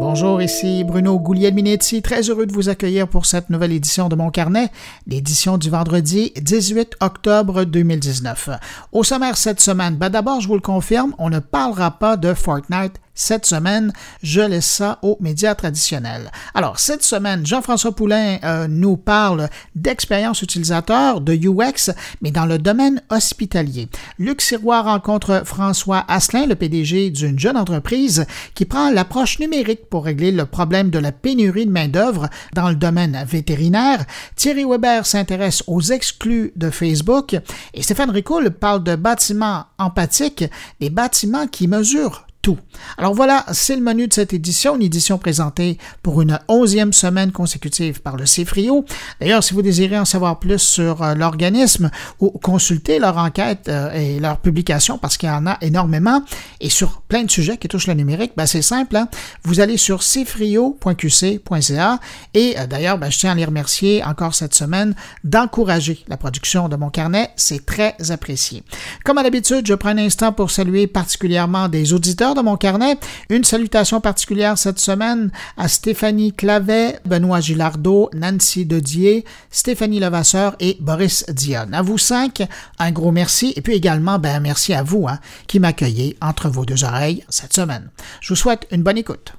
Bonjour, ici Bruno Guglielminetti, très heureux de vous accueillir pour cette nouvelle édition de mon carnet, l'édition du vendredi 18 octobre 2019. Au sommaire cette semaine, ben d'abord, je vous le confirme, on ne parlera pas de Fortnite cette semaine, je laisse ça aux médias traditionnels. Alors, cette semaine, Jean-François Poulain euh, nous parle d'expérience utilisateur, de UX, mais dans le domaine hospitalier. Luc Sirois rencontre François Asselin, le PDG d'une jeune entreprise qui prend l'approche numérique pour régler le problème de la pénurie de main-d'œuvre dans le domaine vétérinaire. Thierry Weber s'intéresse aux exclus de Facebook et Stéphane Ricoul parle de bâtiments empathiques, des bâtiments qui mesurent alors voilà, c'est le menu de cette édition, une édition présentée pour une onzième semaine consécutive par le CFRIO. D'ailleurs, si vous désirez en savoir plus sur euh, l'organisme ou consulter leur enquête euh, et leur publication, parce qu'il y en a énormément, et sur plein de sujets qui touchent le numérique, ben c'est simple, hein. vous allez sur cfrio.qc.ca et euh, d'ailleurs, ben, je tiens à les remercier encore cette semaine d'encourager la production de mon carnet, c'est très apprécié. Comme à l'habitude, je prends un instant pour saluer particulièrement des auditeurs mon carnet. Une salutation particulière cette semaine à Stéphanie Clavet, Benoît Gilardeau, Nancy Dedier, Stéphanie Levasseur et Boris Dionne. À vous cinq, un gros merci et puis également, ben, merci à vous hein, qui m'accueillez entre vos deux oreilles cette semaine. Je vous souhaite une bonne écoute.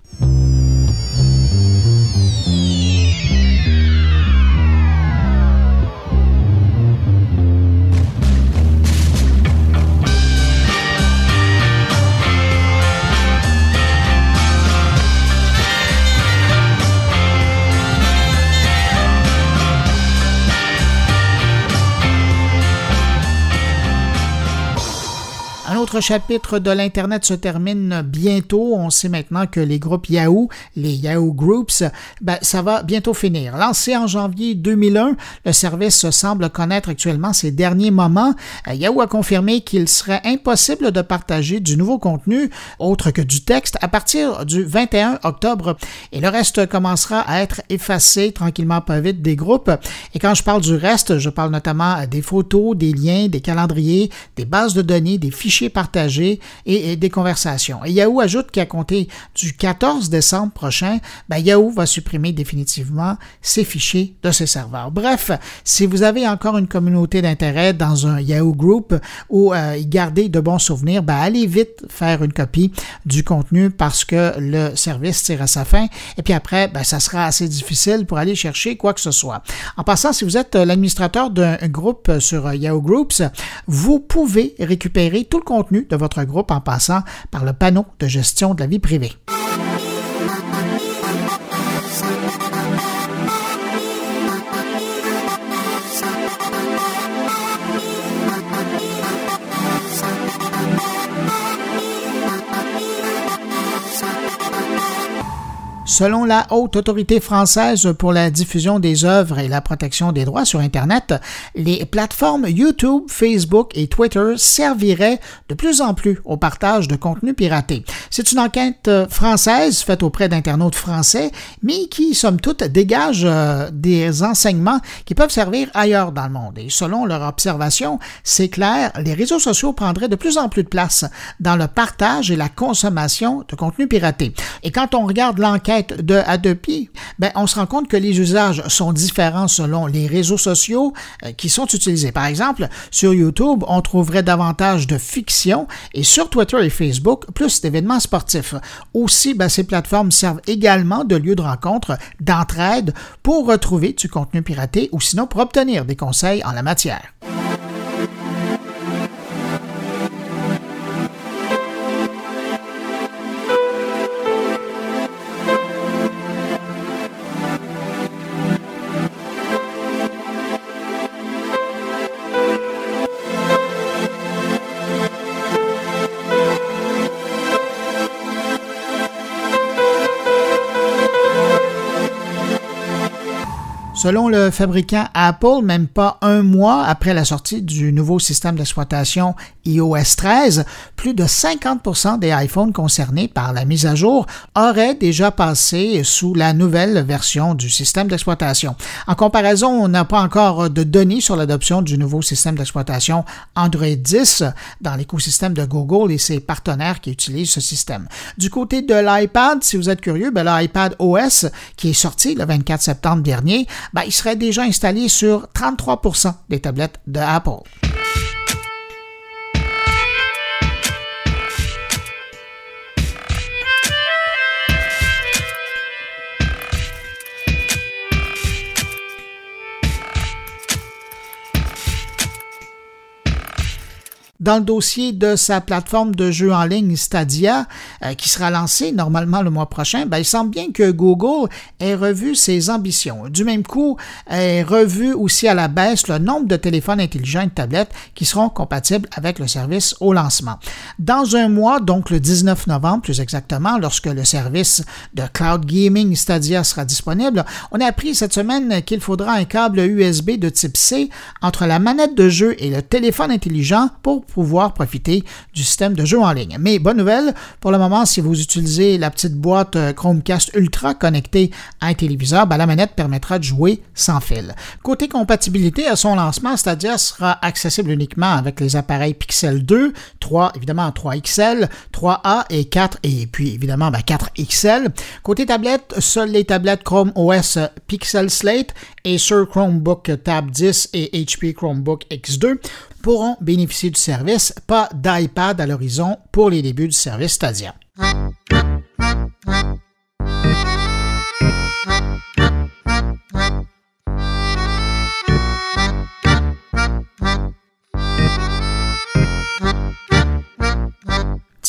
Autre chapitre de l'Internet se termine bientôt. On sait maintenant que les groupes Yahoo, les Yahoo Groups, ben, ça va bientôt finir. Lancé en janvier 2001, le service semble connaître actuellement ses derniers moments. Euh, Yahoo a confirmé qu'il serait impossible de partager du nouveau contenu autre que du texte à partir du 21 octobre et le reste commencera à être effacé tranquillement pas vite des groupes. Et quand je parle du reste, je parle notamment des photos, des liens, des calendriers, des bases de données, des fichiers et, des conversations. Et Yahoo ajoute qu'à compter du 14 décembre prochain, ben, Yahoo va supprimer définitivement ses fichiers de ses serveurs. Bref, si vous avez encore une communauté d'intérêt dans un Yahoo Group ou euh, garder de bons souvenirs, ben, allez vite faire une copie du contenu parce que le service tire à sa fin. Et puis après, ben, ça sera assez difficile pour aller chercher quoi que ce soit. En passant, si vous êtes l'administrateur d'un groupe sur Yahoo Groups, vous pouvez récupérer tout le contenu de votre groupe en passant par le panneau de gestion de la vie privée. Selon la Haute Autorité française pour la diffusion des œuvres et la protection des droits sur Internet, les plateformes YouTube, Facebook et Twitter serviraient de plus en plus au partage de contenu piraté. C'est une enquête française faite auprès d'internautes français, mais qui, somme toute, dégage euh, des enseignements qui peuvent servir ailleurs dans le monde. Et selon leur observation, c'est clair, les réseaux sociaux prendraient de plus en plus de place dans le partage et la consommation de contenu piraté. Et quand on regarde l'enquête de Adopi, ben, on se rend compte que les usages sont différents selon les réseaux sociaux euh, qui sont utilisés. Par exemple, sur YouTube, on trouverait davantage de fiction et sur Twitter et Facebook, plus d'événements sportifs. Aussi, ben, ces plateformes servent également de lieu de rencontre, d'entraide pour retrouver du contenu piraté ou sinon pour obtenir des conseils en la matière. Selon le fabricant Apple, même pas un mois après la sortie du nouveau système d'exploitation iOS 13, plus de 50% des iPhones concernés par la mise à jour auraient déjà passé sous la nouvelle version du système d'exploitation. En comparaison, on n'a pas encore de données sur l'adoption du nouveau système d'exploitation Android 10 dans l'écosystème de Google et ses partenaires qui utilisent ce système. Du côté de l'iPad, si vous êtes curieux, ben, l'iPad OS qui est sorti le 24 septembre dernier ben, il serait déjà installé sur 33% des tablettes de Apple. Dans le dossier de sa plateforme de jeux en ligne Stadia, euh, qui sera lancée normalement le mois prochain, ben, il semble bien que Google ait revu ses ambitions. Du même coup, ait revu aussi à la baisse le nombre de téléphones intelligents et de tablettes qui seront compatibles avec le service au lancement. Dans un mois, donc le 19 novembre plus exactement, lorsque le service de cloud gaming Stadia sera disponible, on a appris cette semaine qu'il faudra un câble USB de type C entre la manette de jeu et le téléphone intelligent pour pouvoir profiter du système de jeu en ligne. Mais bonne nouvelle, pour le moment, si vous utilisez la petite boîte euh, Chromecast Ultra connectée à un téléviseur, ben, la manette permettra de jouer sans fil. Côté compatibilité, à son lancement, Stadia sera accessible uniquement avec les appareils Pixel 2, 3, évidemment 3 XL, 3A et 4, et puis évidemment 4 ben. Côté tablette, seules les tablettes Chrome OS Pixel Slate et sur Chromebook Tab 10 et HP Chromebook X2 pourront bénéficier du service, pas d'iPad à l'horizon pour les débuts du service Stadia.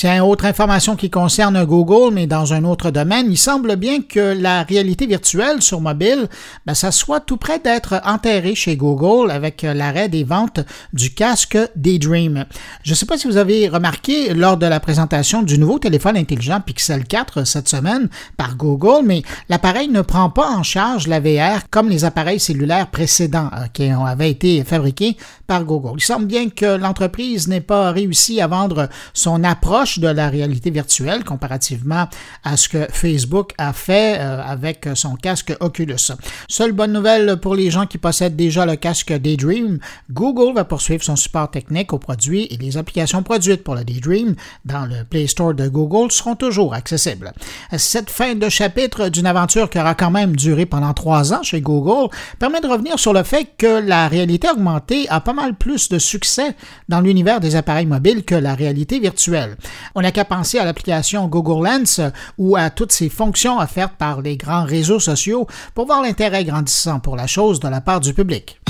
Tiens, autre information qui concerne Google, mais dans un autre domaine, il semble bien que la réalité virtuelle sur mobile, ben, ça soit tout près d'être enterré chez Google avec l'arrêt des ventes du casque Daydream. Je ne sais pas si vous avez remarqué lors de la présentation du nouveau téléphone intelligent Pixel 4 cette semaine par Google, mais l'appareil ne prend pas en charge la VR comme les appareils cellulaires précédents euh, qui avaient été fabriqués par Google. Il semble bien que l'entreprise n'ait pas réussi à vendre son approche de la réalité virtuelle comparativement à ce que Facebook a fait euh, avec son casque Oculus. Seule bonne nouvelle pour les gens qui possèdent déjà le casque Daydream, Google va poursuivre son support technique aux produits et les applications produites pour le Daydream dans le Play Store de Google seront toujours accessibles. Cette fin de chapitre d'une aventure qui aura quand même duré pendant trois ans chez Google permet de revenir sur le fait que la réalité augmentée a pas mal plus de succès dans l'univers des appareils mobiles que la réalité virtuelle. On n'a qu'à penser à l'application Google Lens ou à toutes ces fonctions offertes par les grands réseaux sociaux pour voir l'intérêt grandissant pour la chose de la part du public.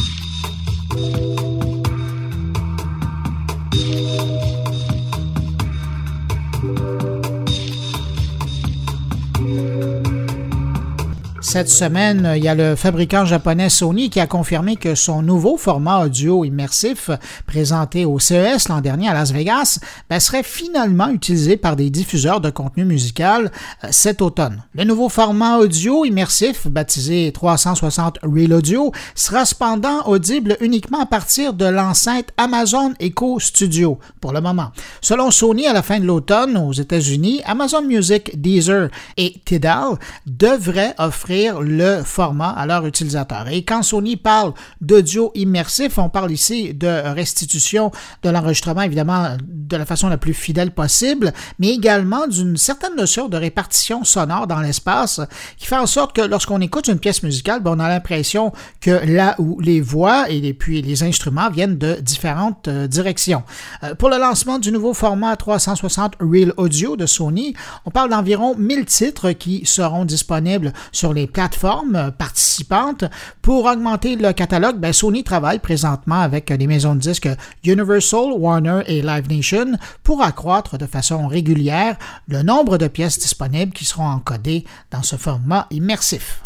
Cette semaine, il y a le fabricant japonais Sony qui a confirmé que son nouveau format audio immersif présenté au CES l'an dernier à Las Vegas ben, serait finalement utilisé par des diffuseurs de contenu musical euh, cet automne. Le nouveau format audio immersif, baptisé 360 Real Audio, sera cependant audible uniquement à partir de l'enceinte Amazon Echo Studio pour le moment. Selon Sony, à la fin de l'automne aux États-Unis, Amazon Music, Deezer et Tidal devraient offrir le format à leurs utilisateurs. Et quand Sony parle d'audio immersif, on parle ici de restitution de l'enregistrement, évidemment, de la façon la plus fidèle possible, mais également d'une certaine notion de répartition sonore dans l'espace qui fait en sorte que lorsqu'on écoute une pièce musicale, ben, on a l'impression que là où les voix et puis les instruments viennent de différentes euh, directions. Euh, pour le lancement du nouveau format 360 Real Audio de Sony, on parle d'environ 1000 titres qui seront disponibles sur les plateformes participantes. Pour augmenter le catalogue, ben, Sony travaille présentement avec des maisons de disques Universal, Warner et Live Nation pour accroître de façon régulière le nombre de pièces disponibles qui seront encodées dans ce format immersif.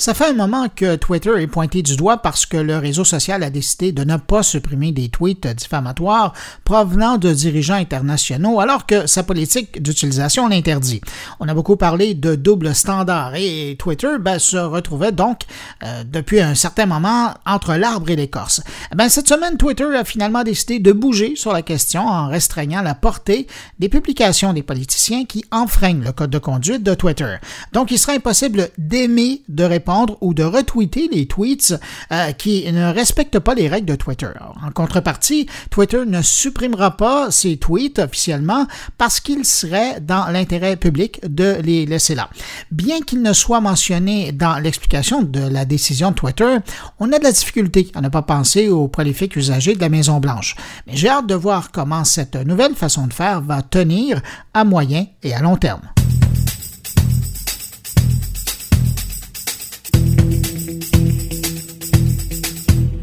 Ça fait un moment que Twitter est pointé du doigt parce que le réseau social a décidé de ne pas supprimer des tweets diffamatoires provenant de dirigeants internationaux alors que sa politique d'utilisation l'interdit. On a beaucoup parlé de double standard et Twitter ben, se retrouvait donc euh, depuis un certain moment entre l'arbre et l'écorce. Ben, cette semaine, Twitter a finalement décidé de bouger sur la question en restreignant la portée des publications des politiciens qui enfreignent le code de conduite de Twitter. Donc, il sera impossible d'aimer, de répondre ou de retweeter les tweets euh, qui ne respectent pas les règles de Twitter. En contrepartie, Twitter ne supprimera pas ces tweets officiellement parce qu'il serait dans l'intérêt public de les laisser là. Bien qu'il ne soit mentionné dans l'explication de la décision de Twitter, on a de la difficulté à ne pas penser aux prolifiques usagers de la Maison-Blanche. Mais j'ai hâte de voir comment cette nouvelle façon de faire va tenir à moyen et à long terme.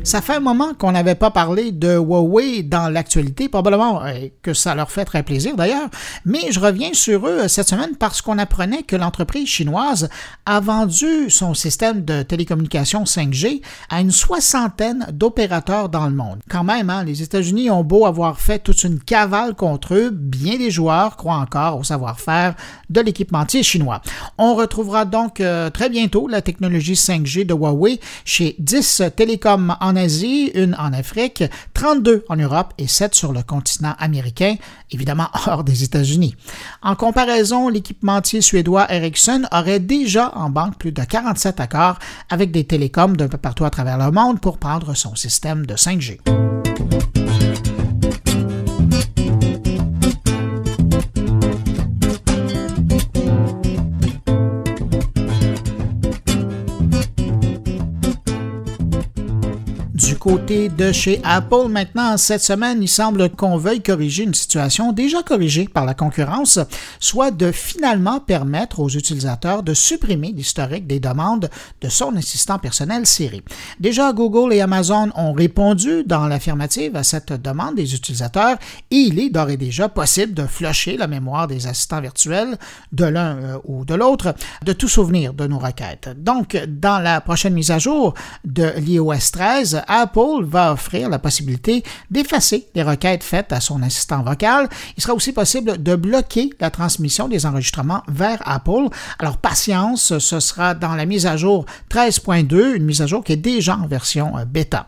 Ça fait un moment qu'on n'avait pas parlé de Huawei dans l'actualité, probablement euh, que ça leur fait très plaisir d'ailleurs, mais je reviens sur eux euh, cette semaine parce qu'on apprenait que l'entreprise chinoise a vendu son système de télécommunication 5G à une soixantaine d'opérateurs dans le monde. Quand même, hein, les États-Unis ont beau avoir fait toute une cavale contre eux, bien des joueurs croient encore au savoir-faire de l'équipementier chinois. On retrouvera donc euh, très bientôt la technologie 5G de Huawei chez 10 télécoms en Asie, une en Afrique, 32 en Europe et 7 sur le continent américain, évidemment hors des États-Unis. En comparaison, l'équipementier suédois Ericsson aurait déjà en banque plus de 47 accords avec des télécoms d'un peu partout à travers le monde pour prendre son système de 5G. Côté de chez Apple. Maintenant, cette semaine, il semble qu'on veuille corriger une situation déjà corrigée par la concurrence, soit de finalement permettre aux utilisateurs de supprimer l'historique des demandes de son assistant personnel Siri. Déjà, Google et Amazon ont répondu dans l'affirmative à cette demande des utilisateurs et il est d'ores et déjà possible de flusher la mémoire des assistants virtuels de l'un euh, ou de l'autre, de tout souvenir de nos requêtes. Donc, dans la prochaine mise à jour de l'iOS 13, Apple va offrir la possibilité d'effacer les requêtes faites à son assistant vocal. Il sera aussi possible de bloquer la transmission des enregistrements vers Apple. Alors patience, ce sera dans la mise à jour 13.2, une mise à jour qui est déjà en version euh, bêta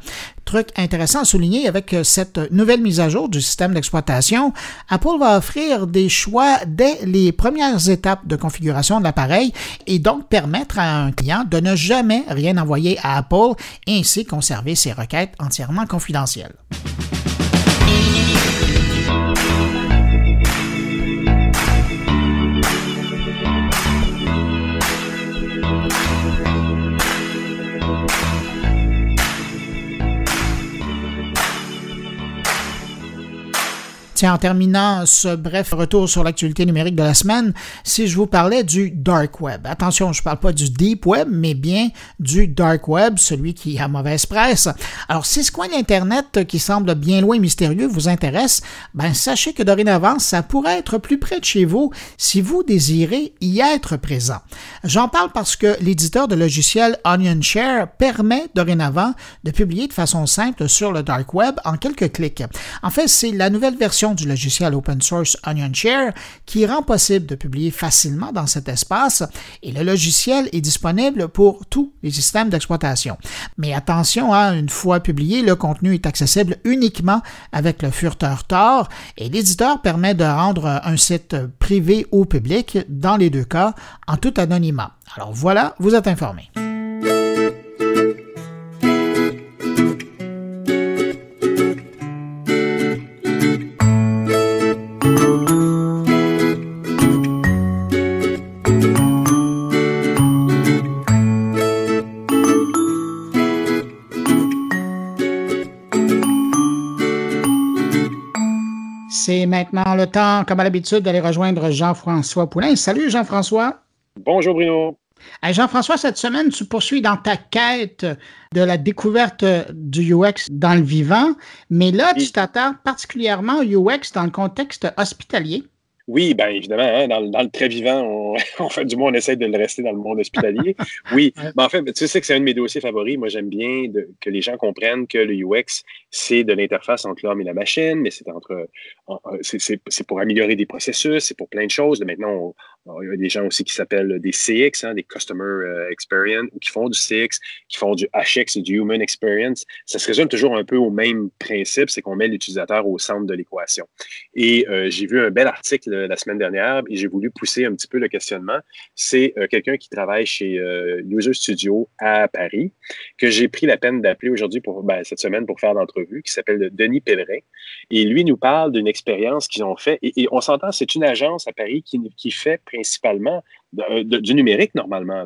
truc intéressant à souligner avec euh, cette nouvelle mise à jour du système d'exploitation, Apple va offrir des choix dès les premières étapes de configuration de l'appareil et donc permettre à un client de ne jamais rien envoyer à Apple et ainsi conserver ses requêtes entièrement confidentielles. Tiens, en terminant ce bref retour sur l'actualité numérique de la semaine, si je vous parlais du Dark Web. Attention, je ne parle pas du Deep Web, mais bien du Dark Web, celui qui a mauvaise presse. Alors, si ce coin d'Internet qui semble bien loin mystérieux vous intéresse, ben sachez que dorénavant, ça pourrait être plus près de chez vous si vous désirez y être présent. J'en parle parce que l'éditeur de logiciel OnionShare permet dorénavant de publier de façon simple sur le Dark Web en quelques clics. En fait, c'est la nouvelle version du logiciel open source OnionShare qui rend possible de publier facilement dans cet espace et le logiciel est disponible pour tous les systèmes d'exploitation. Mais attention, hein, une fois publié, le contenu est accessible uniquement avec le furteur Tor et l'éditeur permet de rendre un site privé ou public dans les deux cas en tout anonymat. Alors voilà, vous êtes informé. C'est maintenant le temps, comme à l'habitude, d'aller rejoindre Jean-François Poulain. Salut Jean-François. Bonjour Bruno. Jean-François, cette semaine, tu poursuis dans ta quête de la découverte du UX dans le vivant, mais là, tu t'attends particulièrement au UX dans le contexte hospitalier. Oui, bien évidemment, hein, dans, le très vivant, on, fait du moins on essaie de le rester dans le monde hospitalier. Oui, mais en fait, tu sais que c'est un de mes dossiers favoris. Moi, j'aime bien que les gens comprennent que le UX, c'est de l'interface entre l'homme et la machine, mais c'est entre c'est pour améliorer des processus, c'est pour plein de choses. Maintenant, il y a des gens aussi qui s'appellent des CX, hein, des Customer euh, Experience, ou qui font du CX, qui font du HX, du Human Experience. Ça se résume toujours un peu au même principe, c'est qu'on met l'utilisateur au centre de l'équation. Et euh, j'ai vu un bel article la semaine dernière et j'ai voulu pousser un petit peu le questionnement. C'est euh, quelqu'un qui travaille chez User Studio à Paris, que j'ai pris la peine d'appeler aujourd'hui pour ben, cette semaine pour faire l'entrevue, qui s'appelle Denis Pellerin. Et lui nous parle d'une expérience qu'ils ont fait. Et, on s'entend, c'est une agence à Paris qui, qui fait principalement du numérique normalement.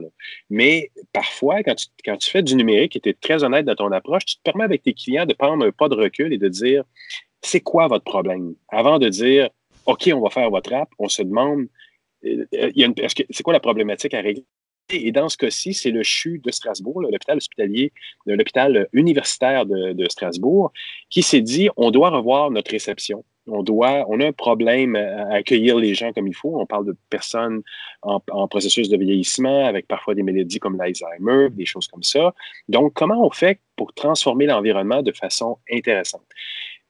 Mais parfois, quand tu, quand tu fais du numérique et tu es très honnête dans ton approche, tu te permets avec tes clients de prendre un pas de recul et de dire c'est quoi votre problème? Avant de dire OK, on va faire votre app, on se demande euh, c'est quoi la problématique à régler? Et dans ce cas-ci, c'est le CHU de Strasbourg, l'hôpital hospitalier, l'hôpital universitaire de, de Strasbourg, qui s'est dit on doit revoir notre réception on doit, on a un problème à accueillir les gens comme il faut. On parle de personnes en, processus de vieillissement avec parfois des maladies comme l'Alzheimer, des choses comme ça. Donc, comment on fait pour transformer l'environnement de façon intéressante?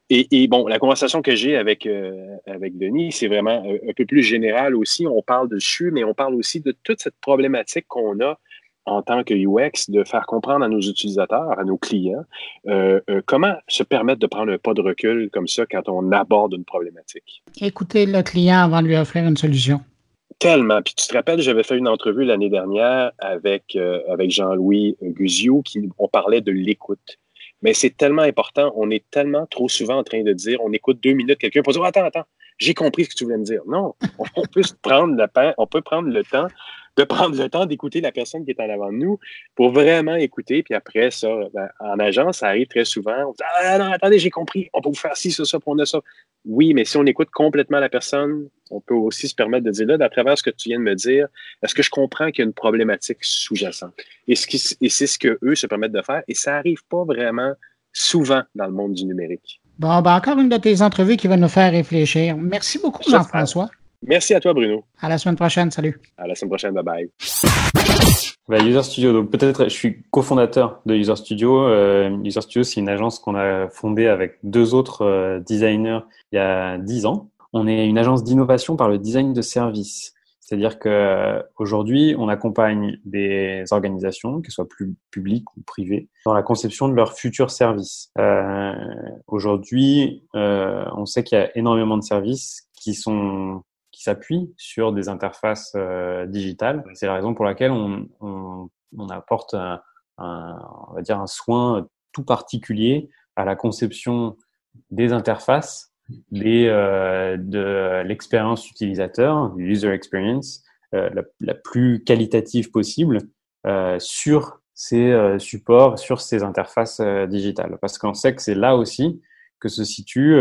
Et, bon, la conversation que j'ai avec, euh, avec Denis, c'est vraiment un, un, peu plus général aussi. On parle de CHU, mais on parle aussi de toute cette problématique qu'on a en tant que UX de faire comprendre à nos utilisateurs, à nos clients, euh, euh, comment se permettre de prendre un pas de recul comme ça quand on aborde une problématique. Écouter le client avant de lui offrir une solution. Tellement. Puis tu te rappelles, j'avais fait une entrevue l'année dernière avec, euh, avec Jean-Louis Guzio, qui on parlait de l'écoute. Mais c'est tellement important, on est tellement trop souvent en train de dire, on écoute deux minutes quelqu'un pour dire, attends, attends, j'ai compris ce que tu voulais me dire. Non, on peut prendre le on peut prendre le temps de prendre le temps d'écouter la personne qui est en avant de nous pour vraiment écouter. Puis après ça, ben, en agence, ça arrive très souvent. On dit Ah non, attendez, j'ai compris, on peut vous faire ci, ça, ça, pour on a ça. Oui, mais si on écoute complètement la personne, on peut aussi se permettre de dire là, à travers ce que tu viens de me dire, est-ce que je comprends qu'il y a une problématique sous-jacente? Et, et c'est ce qu'eux se permettent de faire. Et ça n'arrive pas vraiment souvent dans le monde du numérique. Bon, ben encore une de tes entrevues qui va nous faire réfléchir. Merci beaucoup, Jean-François. Merci à toi, Bruno. À la semaine prochaine. Salut. À la semaine prochaine. Bye bye. Bah, User Studio, donc peut-être, je suis cofondateur de User Studio. Euh, User Studio, c'est une agence qu'on a fondée avec deux autres euh, designers il y a dix ans. On est une agence d'innovation par le design de services. C'est-à-dire que aujourd'hui, on accompagne des organisations, qu'elles soient plus publiques ou privées, dans la conception de leurs futurs services. Euh, aujourd'hui, euh, on sait qu'il y a énormément de services qui sont qui s'appuient sur des interfaces euh, digitales. C'est la raison pour laquelle on, on, on apporte un, un, on va dire un soin tout particulier à la conception des interfaces, des, euh, de l'expérience utilisateur, du user experience, euh, la, la, plus qualitative possible euh, sur ces supports, sur ces interfaces digitales. Parce qu'on sait que c'est là aussi que se situe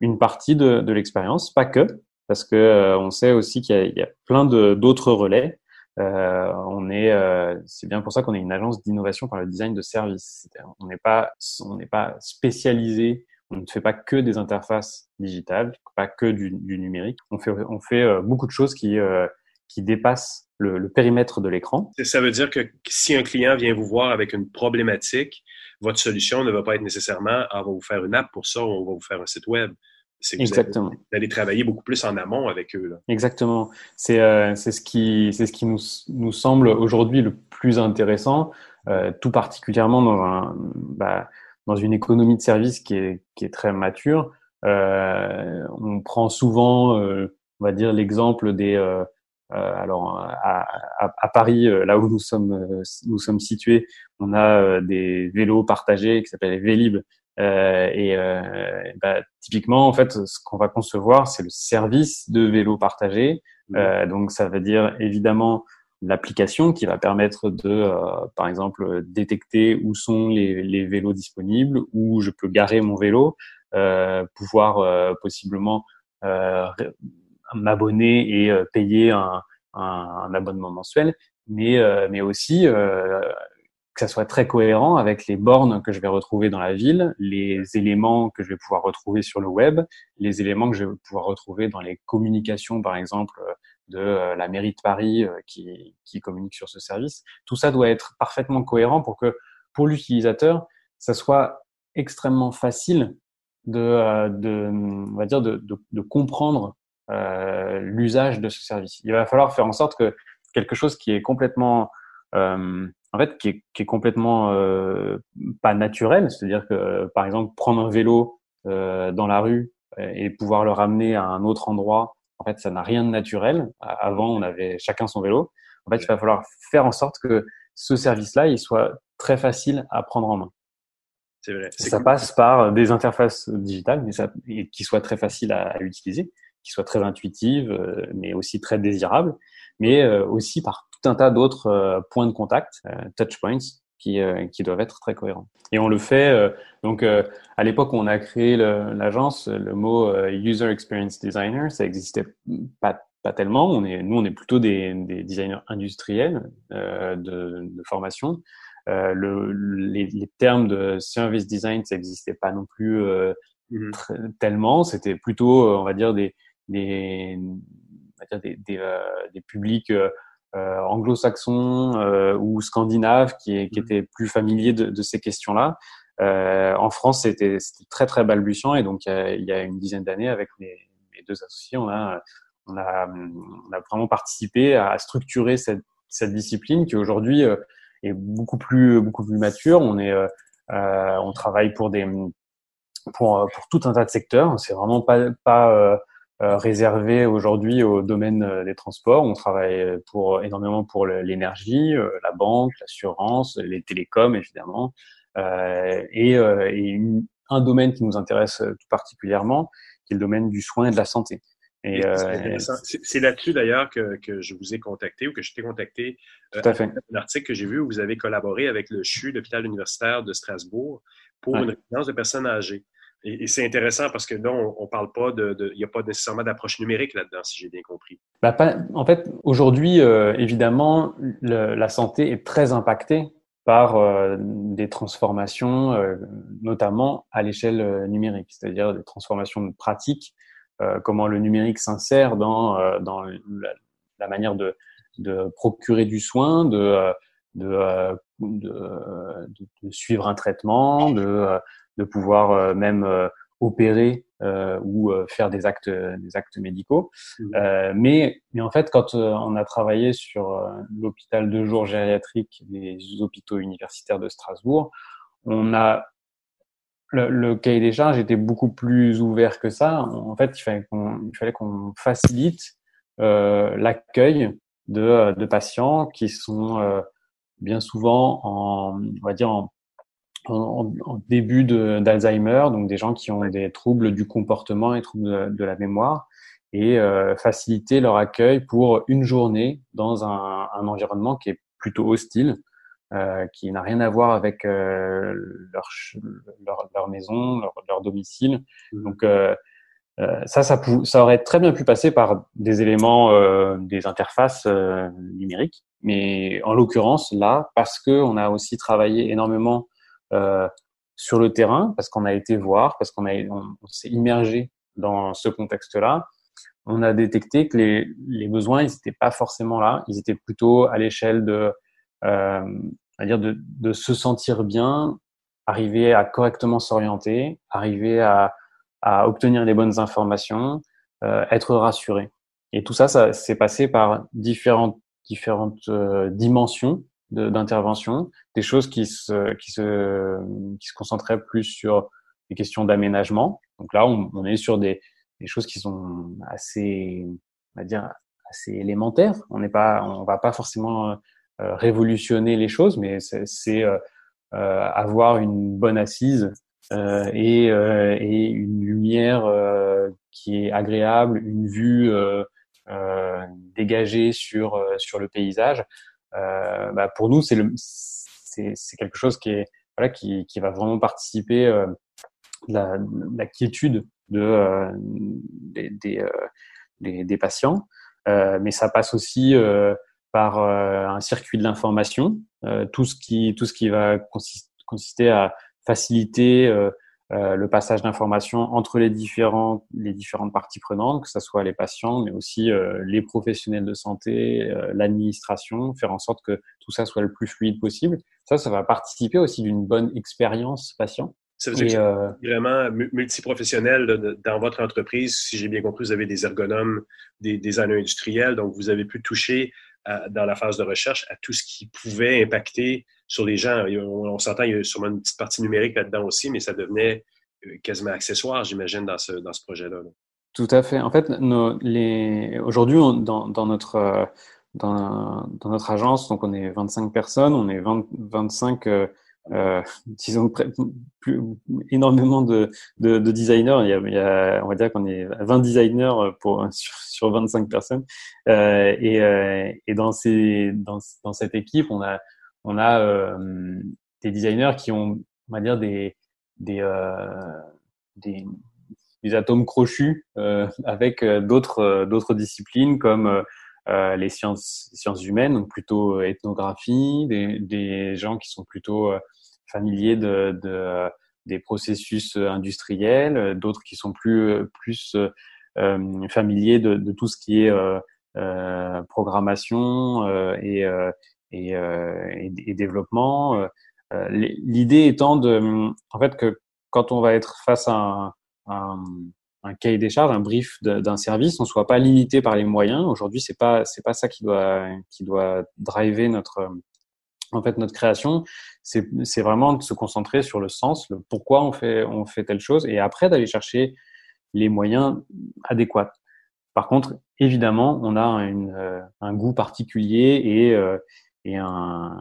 une partie de, de l'expérience, pas que, parce que euh, on sait aussi qu'il y, a plein d'autres relais. Euh, on est, euh, c'est bien pour ça qu'on est une agence d'innovation par le design de services. On n'est pas, on n'est pas spécialisé. On ne fait pas que des interfaces digitales, pas que du, numérique. On fait, on fait beaucoup de choses qui, qui dépassent le, le périmètre de l'écran. Ça veut dire que si un client vient vous voir avec une problématique, votre solution ne va pas être nécessairement ah, on va vous faire une app pour ça, ou on va vous faire un site web. Exactement. D'aller travailler beaucoup plus en amont avec eux. Là. Exactement. C'est euh, ce qui, c'est ce qui nous, nous semble aujourd'hui le plus intéressant, euh, tout particulièrement dans, un, bah, dans une économie de service qui est, qui est très mature. Euh, on prend souvent, euh, on va dire, l'exemple des. Euh, alors à, à, à, Paris, là où nous sommes, nous sommes situés, on a des vélos partagés qui s'appellent Vélib, euh, et euh, bah, typiquement, en fait, ce qu'on va concevoir, c'est le service de vélo partagé. Mmh. Euh, donc, ça veut dire évidemment l'application qui va permettre de, par exemple, détecter où sont les, les, vélos disponibles, où je peux garer mon vélo, pouvoir possiblement m'abonner et payer un, un, un, abonnement mensuel, mais, mais aussi que ça soit très cohérent avec les bornes que je vais retrouver dans la ville, les éléments que je vais pouvoir retrouver sur le web, les éléments que je vais pouvoir retrouver dans les communications, par exemple, de la mairie de Paris qui, qui communique sur ce service. Tout ça doit être parfaitement cohérent pour que pour l'utilisateur, ça soit extrêmement facile de, de on va dire, de, de, de comprendre euh, l'usage de ce service. Il va falloir faire en sorte que quelque chose qui est complètement euh, en fait, qui est, qui est complètement euh, pas naturel, c'est-à-dire que, par exemple, prendre un vélo euh, dans la rue et pouvoir le ramener à un autre endroit, en fait, ça n'a rien de naturel. Avant, on avait chacun son vélo. En fait, il va falloir faire en sorte que ce service-là, il soit très facile à prendre en main. C'est vrai. Ça passe par des interfaces digitales, mais ça, qui soient très faciles à, à utiliser, qui soient très intuitives, euh, mais aussi très désirables, mais euh, aussi par tout un tas d'autres euh, points de contact, touchpoints, qui, qui doivent être très cohérents. Et on le fait, donc à l'époque où on a créé l'agence, le, mot User Experience Designer, ça existait pas pas tellement. On est, nous, on est plutôt des, des designers industriels euh, de, de, formation. Euh, le, les, les, termes de service design, ça n'existait pas non plus euh, mmh tellement. C'était plutôt, on va dire, des, des, des, des, euh, des publics euh, anglo-saxons euh, ou scandinaves qui, qui, mmh étaient plus familiers de, de ces questions-là. en France, c'était très très balbutiant et donc il y a une dizaine d'années, avec mes, mes, deux associés, on a on a, on a vraiment participé à structurer cette, cette discipline qui aujourd'hui est beaucoup plus beaucoup plus mature. On est euh, on travaille pour des pour pour tout un tas de secteurs. C'est vraiment pas pas euh, réservé aujourd'hui au domaine euh, des transports. On travaille pour énormément pour l'énergie, euh, la banque, l'assurance, les télécoms évidemment, et, et un domaine qui nous intéresse tout particulièrement, qui est le domaine du soin et de la santé. Et, c'est là-dessus d'ailleurs que, que, je vous ai contacté ou que je t'ai contacté. Tout à fait. Un article que j'ai vu où vous avez collaboré avec le CHU, l'hôpital universitaire de Strasbourg, pour une résidence de personnes âgées. Et, c'est intéressant parce que là, on, ne parle pas de, il n'y a pas nécessairement d'approche numérique là-dedans, si j'ai bien compris. Bah, en fait, aujourd'hui, euh, évidemment, la santé est très impactée par euh, des transformations, euh, notamment à l'échelle numérique, c'est-à-dire des transformations de pratiques, comment le numérique s'insère dans, dans la, manière de, de, procurer du soin, de, de, de suivre un traitement, de de pouvoir euh, même euh, opérer euh, ou faire des actes, des actes médicaux. Mmh. mais, mais en fait, quand on a travaillé sur l'hôpital de jour gériatrique des hôpitaux universitaires de Strasbourg, on a le, le, cahier des charges était beaucoup plus ouvert que ça. En fait, il fallait qu'on, il fallait qu'on facilite euh, l'accueil de, de, patients qui sont euh, bien souvent en, on va dire en en, début d'Alzheimer, donc des gens qui ont des troubles du comportement et troubles de, la mémoire, et euh, faciliter leur accueil pour une journée dans un, un environnement qui est plutôt hostile, euh, qui n'a rien à voir avec euh, leur, leur, leur, maison, leur, leur domicile. Mmh. Donc euh, euh, ça, ça, ça, aurait très bien pu passer par des éléments, des interfaces numériques, mais en l'occurrence là, parce que on a aussi travaillé énormément euh, sur le terrain parce qu'on a été voir, parce qu'on a, on, s'est immergé dans ce contexte-là. On a détecté que les, besoins, ils n'étaient pas forcément là. Ils étaient plutôt à l'échelle de, euh, de, de se sentir bien, arriver à correctement s'orienter, arriver à, obtenir les bonnes informations, euh, être rassuré. Et tout ça, ça s'est passé par différentes dimensions d'intervention, des choses qui se, qui, se, qui se concentraient plus sur les questions d'aménagement. Donc là, on, est sur des, des choses qui sont assez, on va dire, assez élémentaires. On n'est pas, on va pas forcément euh, révolutionner les choses, mais c'est euh, euh, avoir une bonne assise euh, et, et, une lumière qui est agréable, une vue dégagée sur sur le paysage euh, bah pour nous, c'est le, c'est, quelque chose qui est, voilà, qui, qui va vraiment participer euh, de la, la quiétude de, euh, des, des, des, des, patients. mais ça passe aussi par un circuit de l'information, tout ce qui tout ce qui va consister à faciliter euh, le passage d'informations entre les, différents, les différentes parties prenantes, que ce soit les patients, mais aussi euh, les professionnels de santé, euh, l'administration, faire en sorte que tout ça soit le plus fluide possible. Ça, ça va participer aussi d'une bonne expérience patient. Ça veut dire que vraiment multiprofessionnel dans votre entreprise. Si j'ai bien compris, vous avez des ergonomes, des designers industriels, donc vous avez pu toucher dans la phase de recherche à tout ce qui pouvait impacter sur les gens. On, s'entend, il y a sûrement une petite partie numérique là-dedans aussi, mais ça devenait euh, quasiment accessoire, j'imagine, dans ce, dans ce projet-là. Tout à fait. En fait, aujourd'hui, dans, dans, notre, euh, dans, notre agence, donc on est 25 personnes, on est 20, 25, euh, euh, disons, énormément de, de, de designers. Il y, a, on va dire qu'on est 20 designers pour, sur, sur 25 personnes. Euh, et, et dans, ces, dans, dans cette équipe, on a on a euh, des designers qui ont, on va dire, des, des, euh, des, atomes crochus euh, avec d'autres d'autres disciplines comme les sciences, sciences humaines, donc plutôt ethnographie, des, des gens qui sont plutôt familiers de, de, des processus industriels, d'autres qui sont plus, plus euh, familiers de, de, tout ce qui est euh, programmation et, et, euh, et, et développement. Euh, euh, l'idée étant de, en fait, que quand on va être face à un, un, un cahier des charges, un brief d'un service, on soit pas limité par les moyens. Aujourd'hui, c'est pas c'est pas ça qui doit qui doit driver notre en fait notre création. C'est c'est vraiment de se concentrer sur le sens, le pourquoi on fait on fait telle chose, et après d'aller chercher les moyens adéquats. Par contre, évidemment, on a une, un goût particulier et et, un,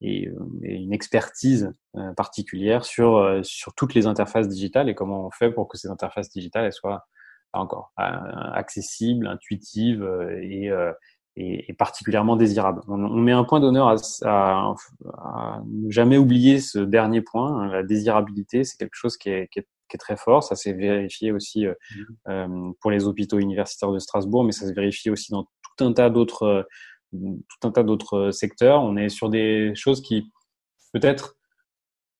et, et une expertise euh, particulière sur, euh, sur toutes les interfaces digitales et comment on fait pour que ces interfaces digitales elles soient encore euh, accessibles, intuitives et, et, et particulièrement désirables. On, on, met un point d'honneur à, à, à, ne jamais oublier ce dernier point, hein, la désirabilité, c'est quelque chose qui est, qui est, qui est très fort. Ça s'est vérifié aussi mmh. euh, pour les hôpitaux universitaires de Strasbourg, mais ça se vérifie aussi dans tout un tas d'autres tout un tas d'autres secteurs. On est sur des choses qui, peut-être,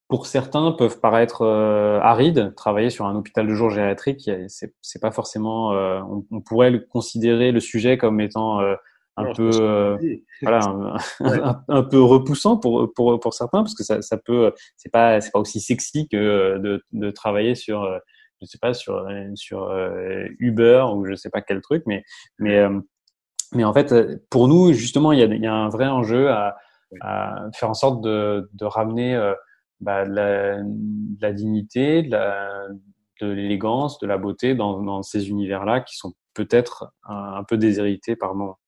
pour certains, peuvent paraître euh, arides. Travailler sur un hôpital de jour gériatrique, c'est, pas forcément. Euh, on, pourrait le considérer le sujet comme étant euh, un peu, voilà, un, peu repoussant pour pour pour certains, parce que ça, ça peut, c'est pas c'est pas aussi sexy que de, de travailler sur je sais pas sur sur Uber ou je sais pas quel truc mais mais mais en fait, euh, pour nous, justement, il y a, il y a un vrai enjeu à, à, faire en sorte de, de ramener euh, bah, de, la, de, la, dignité, de l'élégance, de, de, la beauté dans, dans ces univers-là qui sont peut-être un, un, peu déshérités par moment.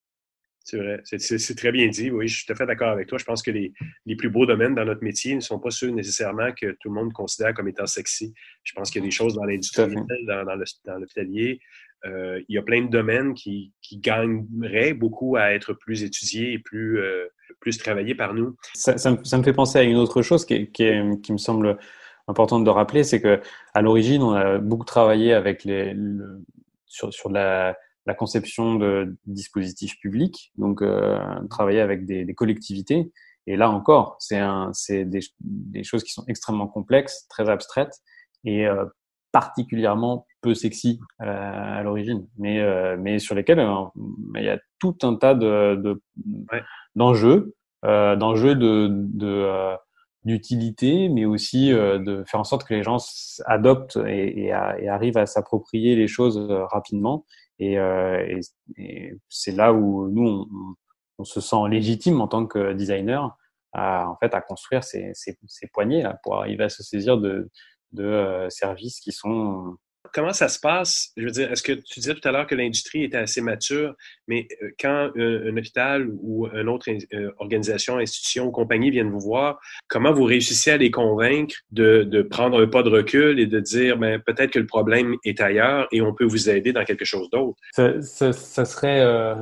C'est vrai, c'est très bien dit. Oui, je suis tout à fait d'accord avec toi. Je pense que les, les, plus beaux domaines dans notre métier ne sont pas ceux nécessairement que tout le monde considère comme étant sexy. Je pense qu'il y a des choses dans l'industrie, dans, dans l'hôpitalier, euh, il y a plein de domaines qui, qui, gagneraient beaucoup à être plus étudiés et plus, euh, plus travaillés par nous. Ça, ça, me, ça, me, fait penser à une autre chose qui, qui me semble importante de rappeler, c'est que à l'origine, on a beaucoup travaillé avec les, le, sur, sur la, la, conception de dispositifs publics, donc euh, travailler avec des, des, collectivités. Et là encore, c'est des, des choses qui sont extrêmement complexes, très abstraites, et euh, particulièrement peu sexy à, à l'origine, mais euh, mais sur lesquels euh, il y a tout un tas de, de d'enjeux, euh, d'enjeux de, de euh, d'utilité, mais aussi euh, de faire en sorte que les gens adoptent et, et, et arrivent à s'approprier les choses rapidement. Et, et, et c'est là où nous on, on, se sent légitime en tant que designer à en fait à construire ces, ces, ces poignées là pour arriver à se saisir de de euh, services qui sont comment ça se passe? Je veux dire, est-ce que tu disais tout à l'heure que l'industrie était assez mature, mais euh, quand un, hôpital ou une autre euh, organisation, institution ou compagnie viennent vous voir, comment vous réussissez à les convaincre de, prendre un pas de recul et de dire, ben, peut-être que le problème est ailleurs et on peut vous aider dans quelque chose d'autre? Ça, serait, euh,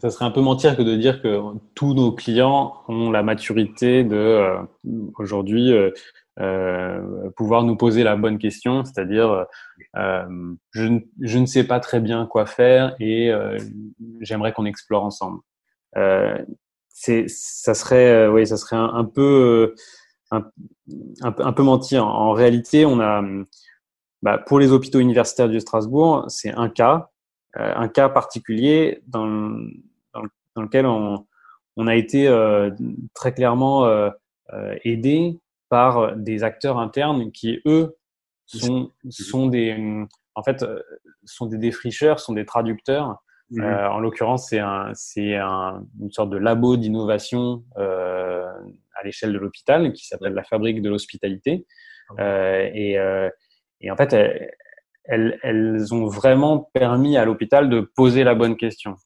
ça serait un peu mentir que de dire que tous nos clients ont la maturité de, euh, aujourd'hui, euh, pouvoir nous poser la bonne question, c'est-à-dire euh, je, je, ne sais pas très bien quoi faire et euh, j'aimerais qu'on explore ensemble. c'est, ça serait, oui, ça serait un, peu, un, un, peu mentir. En réalité, on a, bah, pour les hôpitaux universitaires de Strasbourg, c'est un cas, un cas particulier dans, dans, dans lequel on, on a été très clairement aidé par des acteurs internes qui, eux, sont, sont des, en fait, sont des défricheurs, sont des traducteurs. Mmh. Euh, en l'occurrence, c'est un, un, une sorte de labo d'innovation euh, à l'échelle de l'hôpital qui s'appelle la fabrique de l'hospitalité. Ah euh, et, euh, et, en fait, elles, elles, ont vraiment permis à l'hôpital de poser la bonne question.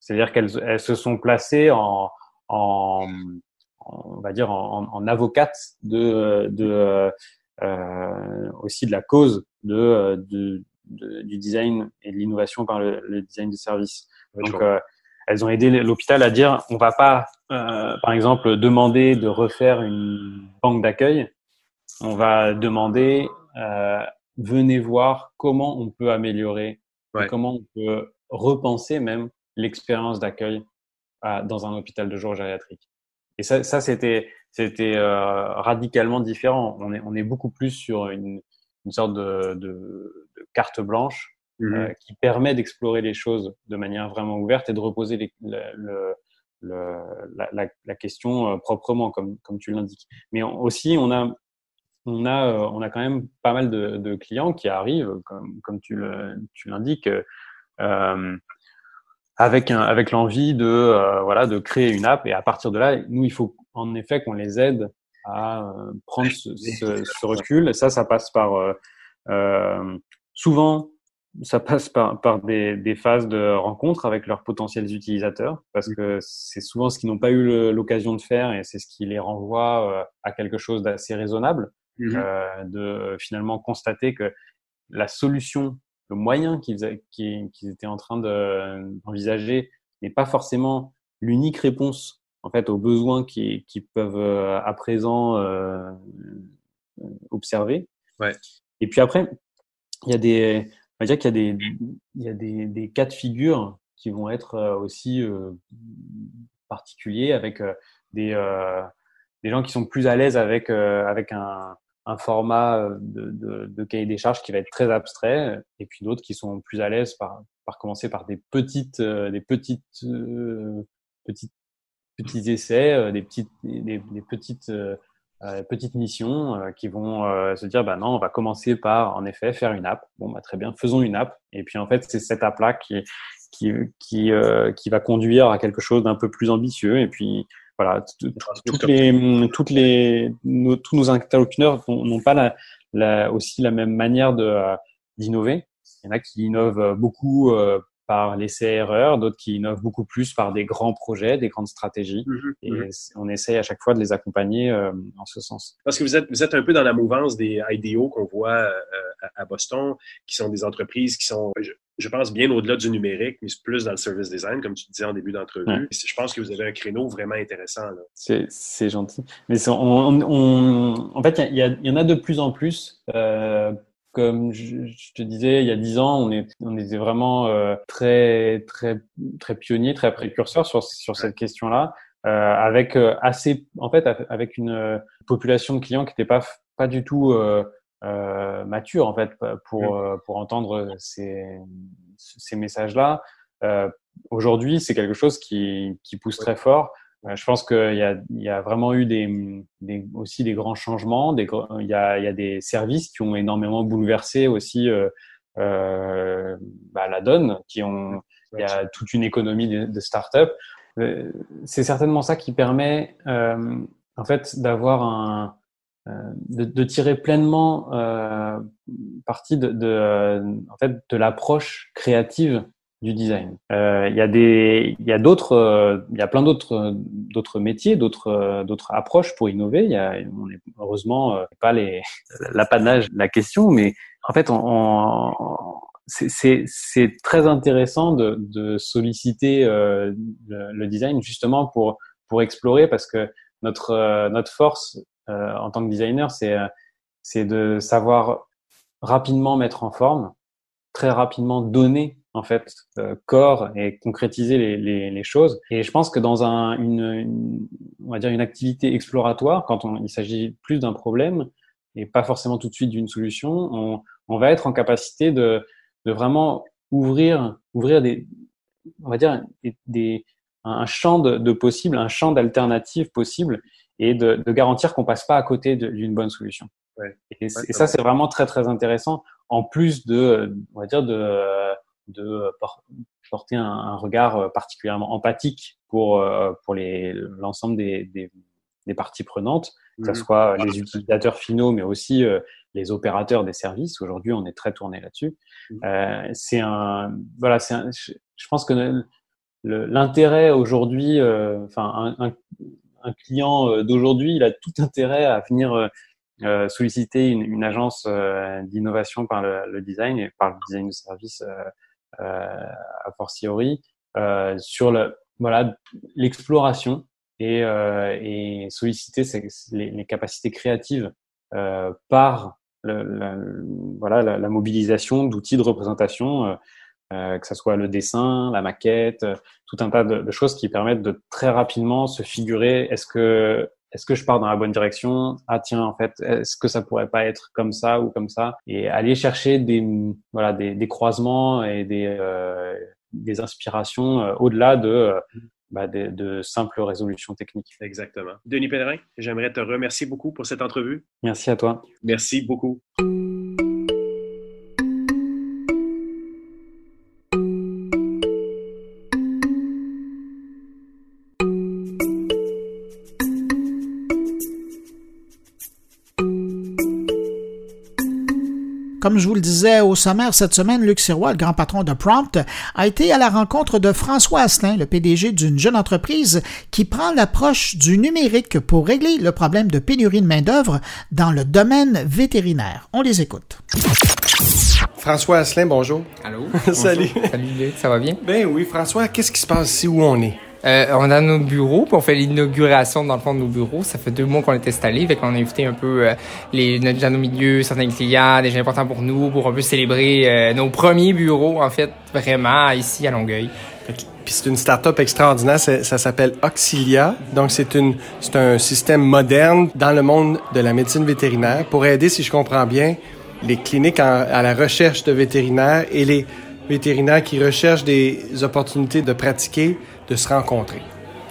C'est-à-dire qu'elles elles se sont placées en, en, on va dire en, en avocate de, de euh, aussi de la cause de, de, de, du design et de l'innovation par le, le, design de service. Donc, euh, elles ont aidé l'hôpital à dire on va pas, euh, par exemple, demander de refaire une banque d'accueil. On va demander euh, venez voir comment on peut améliorer, ouais. comment on peut repenser même l'expérience d'accueil dans un hôpital de jour gériatrique. Et ça, ça c'était c'était euh, radicalement différent. On est on est beaucoup plus sur une une sorte de, de, de carte blanche mmh. euh, qui permet d'explorer les choses de manière vraiment ouverte et de reposer les, le, le, la, la, la, question euh, proprement, comme, comme tu l'indiques. Mais aussi, on a, on, a, euh, on a quand même pas mal de, de clients qui arrivent, comme, comme tu l'indiques, euh, avec, un, avec l'envie de, euh, voilà, de créer une app. Et à partir de là, nous, il faut en effet qu'on les aide à euh, prendre ce, ce, ce, recul. Et ça, ça passe par euh, euh, souvent, ça passe par, par des, des, phases de rencontre avec leurs potentiels utilisateurs, parce que c'est souvent ce qu'ils n'ont pas eu l'occasion de faire et c'est ce qui les renvoie à quelque chose d'assez raisonnable, euh, de finalement constater que la solution, le moyen qu'ils étaient en train d'envisager n'est pas forcément l'unique réponse en fait aux besoins qui, qui peuvent euh, à présent euh, observer. Ouais. Et puis après, il y a des, on va dire qu'il y a des, il y a des, des, cas de figure qui vont être euh, aussi euh, particuliers avec euh, des, euh, des gens qui sont plus à l'aise avec, avec un, un format de, de, de, cahier des charges qui va être très abstrait, et puis d'autres qui sont plus à l'aise par, par commencer par des petites, des petites, petites petits essais, euh, des petites, des, des petites, euh, euh, petites missions qui vont se dire, bah non, on va commencer par, en effet, faire une app. Bon, bah très bien, faisons une app. Et puis en fait, c'est cette app-là qui, qui, qui, qui va conduire à quelque chose d'un peu plus ambitieux. Et puis voilà, toutes les, toutes les, nos, tous nos interlocuteurs n'ont pas la, la, aussi la même manière de d'innover. Il y en a qui innovent beaucoup par l'essai-erreur, d'autres qui innovent beaucoup plus par des grands projets, des grandes stratégies. Mmh et mmh on essaye à chaque fois de les accompagner euh, en ce sens. Parce que vous êtes, vous êtes un peu dans la mouvance des IDO qu'on voit euh, à Boston, qui sont des entreprises qui sont, je, je pense, bien au-delà du numérique, mais plus dans le service design, comme tu disais en début d'entrevue. Ouais. Je pense que vous avez un créneau vraiment intéressant. C'est gentil. Mais on, on, en fait, il y, y, y, en a de plus en plus. Euh, comme je, je, te disais, il y a dix ans, on, est, on était vraiment euh, très, très, très pionnier, très précurseur sur, sur cette question-là, euh, avec euh, assez, en fait, avec une euh, population de clients qui n'était pas, pas du tout euh, euh, mature, en fait, pour, mmh. pour entendre ces, ces messages-là. Aujourd'hui, c'est quelque chose qui, qui pousse très fort. Euh, je pense qu'il y a, y a vraiment eu des, des, aussi des grands changements. Des, il, y a, il y a des services qui ont énormément bouleversé aussi euh, euh, bah, la donne, qui ont, il y a toute une économie de, de start-up. Euh, c'est certainement ça qui permet euh, en fait d'avoir un, de, de, tirer pleinement parti de, de, en fait de l'approche créative du design. Euh, il y a des, il y a d'autres, euh, il y a plein d'autres, d'autres métiers, d'autres, euh, d'autres approches pour innover. Il y a, on est heureusement pas les l'apanage de la question, mais en fait, on, on c'est, très intéressant de, de solliciter euh, le, le, design justement pour pour explorer parce que notre notre force euh, en tant que designer, c'est c'est de savoir rapidement mettre en forme, très rapidement donner en fait corps et concrétiser les, les, les, choses. Et je pense que dans un, une, on va dire une activité exploratoire, quand on, il s'agit plus d'un problème et pas forcément tout de suite d'une solution, on, on, va être en capacité de, de vraiment ouvrir, ouvrir des, on va dire des, un champ de, de possibles, un champ d'alternatives possibles et de, de garantir qu'on passe pas à côté d'une bonne solution. Ouais. Et, ça, c'est vraiment très très intéressant. En plus de, on va dire de, de porter un, un regard particulièrement empathique pour euh, pour l'ensemble des, des, des, parties prenantes, que ce mmh. soit les utilisateurs finaux, mais aussi euh, les opérateurs des services. Aujourd'hui, on est très tourné là-dessus. Euh, c'est un, voilà, c'est je pense que l'intérêt aujourd'hui, euh, enfin, un, un, client euh, d'aujourd'hui, il a tout intérêt à venir euh, solliciter une, une agence d'innovation par le, le, design et par le design de service a fortiori sur le, voilà, l'exploration et, et solliciter les, capacités créatives par le, la, voilà, la, mobilisation d'outils de représentation euh, que ce soit le dessin, la maquette, euh, tout un tas de, choses qui permettent de très rapidement se figurer est-ce que est-ce que je pars dans la bonne direction? Ah tiens, en fait, est-ce que ça pourrait pas être comme ça ou comme ça? Et aller chercher des voilà des, des croisements et des euh, des inspirations au-delà de, bah, de, de simples résolutions techniques. Exactement. Denis Pellerin, j'aimerais te remercier beaucoup pour cette entrevue. Merci à toi. Merci beaucoup. Comme je vous le disais au sommaire cette semaine, Luc Sirois, le grand patron de Prompt, a été à la rencontre de François Asselin, le PDG d'une jeune entreprise qui prend l'approche du numérique pour régler le problème de pénurie de main-d'œuvre dans le domaine vétérinaire. On les écoute. François Asselin, bonjour. Allô? Salut. Salut, Luc, ça va bien? Ben oui, François, qu'est-ce qui se passe ici? Où on est? Euh, on a nos bureaux, puis on fait l'inauguration dans le fond de nos bureaux. Ça fait deux mois qu'on est installé, fait qu'on a invité un peu euh, les gens nos milieux, certains clients, des gens importants pour nous, pour un peu célébrer euh, nos premiers bureaux, en fait, vraiment ici à Longueuil. Puis c'est une start-up extraordinaire, ça, ça s'appelle Auxilia. Donc c'est une c'est un système moderne dans le monde de la médecine vétérinaire pour aider, si je comprends bien, les cliniques à la recherche de vétérinaires et les vétérinaires qui recherchent des opportunités de pratiquer de se rencontrer.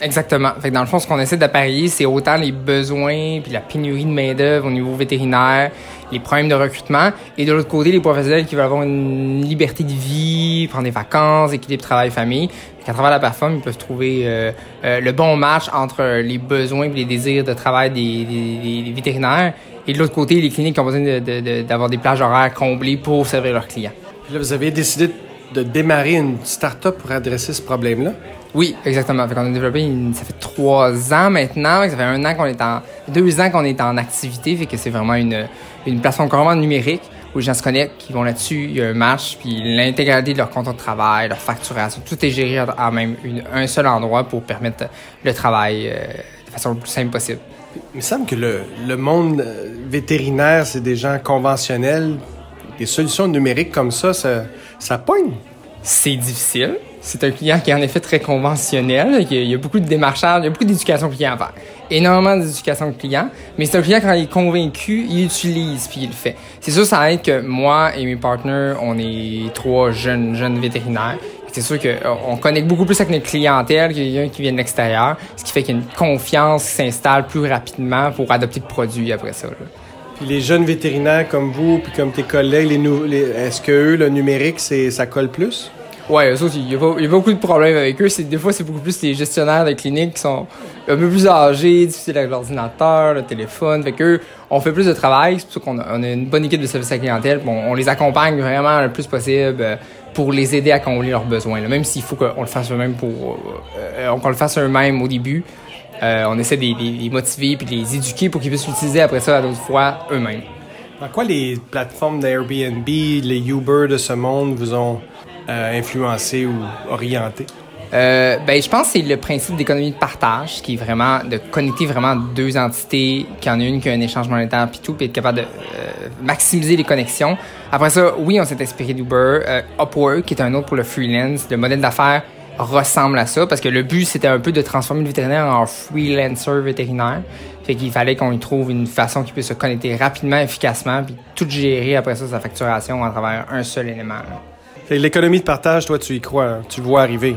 Exactement. Fait dans le fond, ce qu'on essaie d'apparier, c'est autant les besoins puis la pénurie de main-d'œuvre au niveau vétérinaire, les problèmes de recrutement, et de l'autre côté, les professionnels qui veulent avoir une liberté de vie, prendre des vacances, équilibre travail-famille. À travers la plateforme, ils peuvent trouver euh, euh, le bon match entre les besoins et les désirs de travail des, des, des, vétérinaires, et de l'autre côté, les cliniques qui ont besoin d'avoir de, de, des plages horaires comblées pour servir leurs clients. Puis là, vous avez décidé de démarrer une start-up pour adresser ce problème-là? Oui, exactement. Fait qu'on a développé, une, ça fait trois ans maintenant. Ça fait un an qu'on est en, deux ans qu'on est en activité. Fait que c'est vraiment une, une plateforme carrément numérique où les gens se connectent, qui vont là-dessus, il y a un match, puis l'intégralité de leur contrat de travail, leur facturation, tout est géré à même une, un seul endroit pour permettre le travail euh, de façon le plus simple possible. Il me semble que le, le monde vétérinaire, c'est des gens conventionnels. Des solutions numériques comme ça, ça, ça pogne. C'est difficile c'est un client qui est en effet très conventionnel. Il y a beaucoup de démarchage, il y a beaucoup d'éducation client à faire. Énormément d'éducation client, mais c'est un client quand il est convaincu, il utilise puis il le fait. C'est sûr, ça aide que moi et mes partenaires, on est trois jeunes jeunes vétérinaires. C'est sûr qu'on connecte beaucoup plus avec notre clientèle qu'il y a qui vient de l'extérieur, ce qui fait qu'il y a une confiance qui s'installe plus rapidement pour adopter le produit après ça. Les jeunes vétérinaires comme vous, puis comme tes collègues, les, les est-ce que eux, le numérique, c'est ça colle plus? Ouais, ça aussi. Il y, a, beaucoup de problèmes avec eux. Des fois, c'est beaucoup plus les gestionnaires de cliniques qui sont un peu plus âgés, difficiles avec l'ordinateur, le téléphone. Fait qu'eux, on fait plus de travail. C'est pour ça qu'on a, une bonne équipe de service à clientèle. Bon, on les accompagne vraiment le plus possible euh, pour les aider à combler leurs besoins. Même s'il faut qu'on le fasse eux-mêmes pour, euh, qu'on le fasse eux-mêmes au début. Euh, on essaie de les, motiver puis de les éduquer pour qu'ils puissent l'utiliser après ça à d'autres fois eux-mêmes. Dans quoi les plateformes d'Airbnb, les Uber de ce monde vous ont euh, influencé ou orienté? Euh, ben, je pense que c'est le principe d'économie de partage, qui est vraiment de connecter vraiment deux entités, qu'il y en a une qui a un échange monétaire, puis tout, puis être capable de euh, maximiser les connexions. Après ça, oui, on s'est inspiré d'Uber. Euh, Upwork, qui est un autre pour le freelance, le modèle d'affaires ressemble à ça, parce que le but, c'était un peu de transformer le vétérinaire en freelancer vétérinaire. Fait qu'il fallait qu'on y trouve une façon qui puisse se connecter rapidement, efficacement, puis tout gérer après ça, sa facturation à travers un seul élément. L'économie de partage, toi, tu y crois, hein? tu le vois arriver.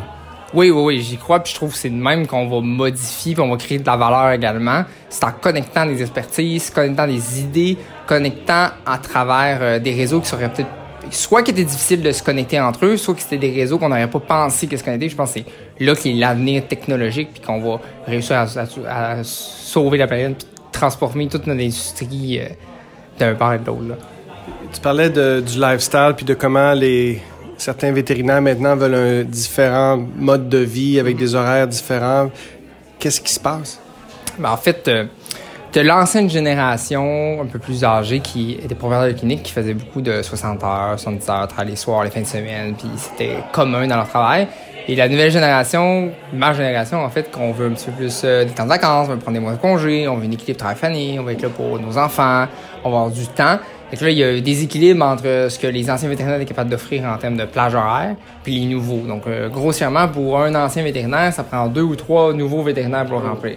Oui, oui, oui, j'y crois, puis je trouve que c'est de même qu'on va modifier, puis on va créer de la valeur également. C'est en connectant des expertises, connectant des idées, connectant à travers euh, des réseaux qui seraient peut-être soit qui étaient difficiles de se connecter entre eux, soit que c'était des réseaux qu'on n'aurait pas pensé que se connecter. Je pense que c'est là qu'il est l'avenir technologique, puis qu'on va réussir à, sauver la planète, puis transformer toute notre industrie euh, d'un part et de l'autre. Tu parlais de, du lifestyle, puis de comment les certains vétérinaires maintenant veulent un différent mode de vie avec des horaires différents. Qu'est-ce qui se passe? Ben, en fait, euh, de l'ancienne génération un peu plus âgée qui était propriétaire de clinique, qui faisait beaucoup de 60 heures, 70 heures, les soirs, les fins de semaine, puis c'était commun dans leur travail. Et la nouvelle génération, ma génération, en fait, qu'on veut un petit peu plus euh, des temps de vacances, on veut prendre des mois de congé, on veut une équilibre travail-famille, on veut être là pour nos enfants, on va avoir du temps. Et là, il y a un déséquilibre entre ce que les anciens vétérinaires étaient capables d'offrir en termes de plage horaire, puis les nouveaux. Donc, euh, grossièrement, pour un ancien vétérinaire, ça prend deux ou trois nouveaux vétérinaires pour le remplir.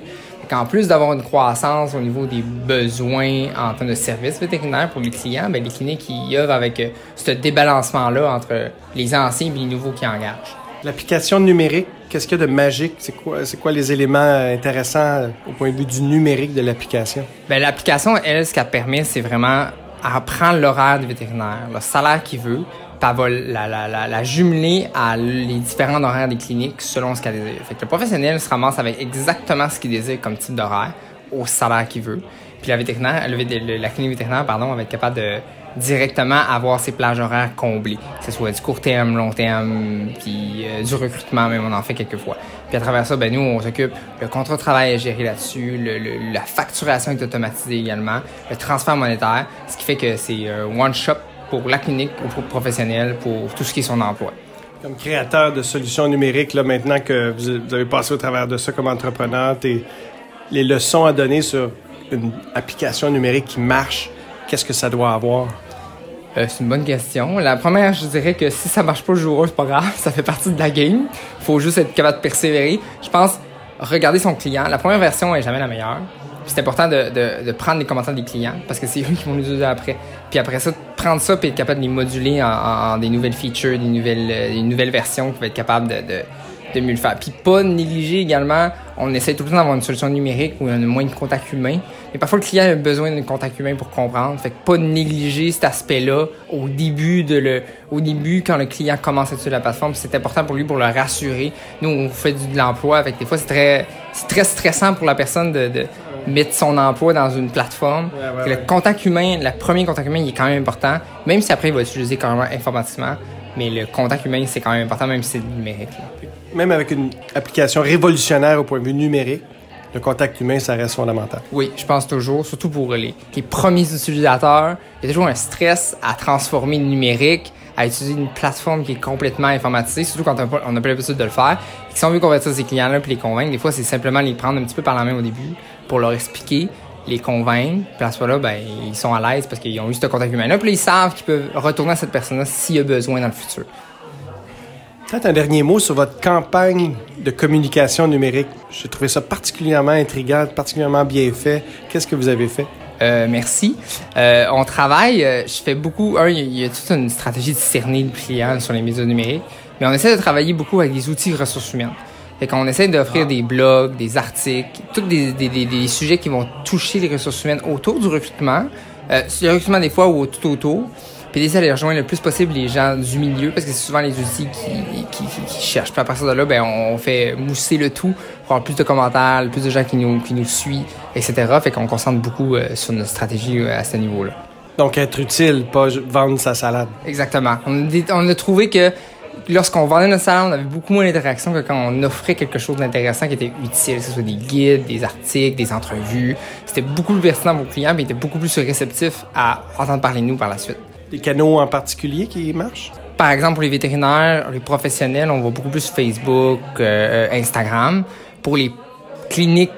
En plus d'avoir une croissance au niveau des besoins en termes de services vétérinaires pour les clients, bien, les cliniques qui œuvrent avec euh, ce débalancement-là entre les anciens et les nouveaux qui engagent. L'application numérique, qu'est-ce qu'il y a de magique? C'est quoi, c'est quoi les éléments intéressants euh, au point de vue du numérique de l'application? Bien, l'application, elle, ce qu'elle permet, c'est vraiment à prendre l'horaire du vétérinaire, le salaire qu'il veut, elle va la, jumeler à les différents horaires des cliniques selon ce qu'elle désire. Fait que le professionnel se ramasse avec exactement ce qu'il désire comme type d'horaire au salaire qu'il veut. Puis la vétérinaire, la clinique vétérinaire, pardon, va être capable de directement avoir ses plages horaires comblées, que ce soit du court terme, long terme, puis euh, du recrutement même, on en fait quelques fois. Puis à travers ça, ben nous, on s'occupe, le contrat de travail est géré là-dessus, la facturation est automatisée également, le transfert monétaire, ce qui fait que c'est un one-shop pour la clinique ou pour le professionnel, pour tout ce qui est son emploi. Comme créateur de solutions numériques, là, maintenant que vous avez passé au travers de ça comme entrepreneur, les leçons à donner sur une application numérique qui marche, qu'est-ce que ça doit avoir? Euh, c'est une bonne question. La première, je dirais que si ça marche pas le jour c'est pas grave, ça fait partie de la game. Il faut juste être capable de persévérer. Je pense, regarder son client. La première version est jamais la meilleure. C'est important de, de, prendre les commentaires des clients parce que c'est eux qui vont nous utiliser après. Puis après ça, prendre ça et être capable de les moduler en, des nouvelles features, des nouvelles, euh, des nouvelles versions qui va être capable de, de de mieux le faire. Puis pas négliger également, on essaie tout le temps d'avoir une solution numérique où y a moins de contact humain. Mais parfois, le client a besoin d'un contact humain pour comprendre. Fait que pas négliger cet aspect-là au début de le, au début quand le client commence à utiliser la plateforme. C'est important pour lui pour le rassurer. Nous, on fait de l'emploi. Fait que des fois, c'est très, c'est très stressant pour la personne de mettre son emploi dans une plateforme. Le contact humain, le premier contact humain, il est quand même important. Même si après, il va utiliser carrément informatiquement. Mais le contact humain, c'est quand même important, même si c'est numérique. Même avec une application révolutionnaire au point de vue numérique, le contact humain, ça reste fondamental. Oui, je pense toujours, surtout pour les, les premiers utilisateurs, il y a toujours un stress à transformer le numérique, à utiliser une plateforme qui est complètement informatisée, surtout quand on n'a pas l'habitude de le faire. Et si on veut convertir ces clients-là puis les convaincre, des fois, c'est simplement les prendre un petit peu par la main au début pour leur expliquer les convaincre. Puis à ce moment-là, ben, ils sont à l'aise parce qu'ils ont eu ce contact humain-là. Puis ils savent qu'ils peuvent retourner à cette personne-là s'il y a besoin dans le futur. Peut-être un dernier mot sur votre campagne de communication numérique. J'ai trouvé ça particulièrement intriguant, particulièrement bien fait. Qu'est-ce que vous avez fait? Euh, merci. Euh, on travaille, euh, je fais beaucoup, un, il y, a toute une stratégie de cerner le client sur les médias numériques, mais on essaie de travailler beaucoup avec des outils de ressources humaines. Fait qu'on essaie d'offrir des blogs, des articles, tous des, des, des, des, sujets qui vont toucher les ressources humaines autour du recrutement, euh, le recrutement des fois ou tout autour, puis d'essayer d'aller rejoindre le plus possible les gens du milieu parce que c'est souvent les outils qui, qui, qui, cherchent. Puis à partir de là, ben, on fait mousser le tout pour avoir plus de commentaires, plus de gens qui nous, qui nous suivent, etc. Fait qu'on concentre beaucoup euh, sur notre stratégie euh, à ce niveau-là. Donc être utile, pas vendre sa salade. Exactement. On, on a trouvé que lorsqu'on vendait notre salon, on avait beaucoup moins d'interaction que quand on offrait quelque chose d'intéressant qui était utile, que ce soit des guides, des articles, des entrevues. C'était beaucoup plus pertinent pour nos clients, mais ils étaient beaucoup plus réceptifs à entendre parler de nous par la suite. Des canaux en particulier qui marchent? par exemple, pour les vétérinaires, les professionnels, on voit beaucoup plus Facebook, euh, Instagram. Pour les cliniques,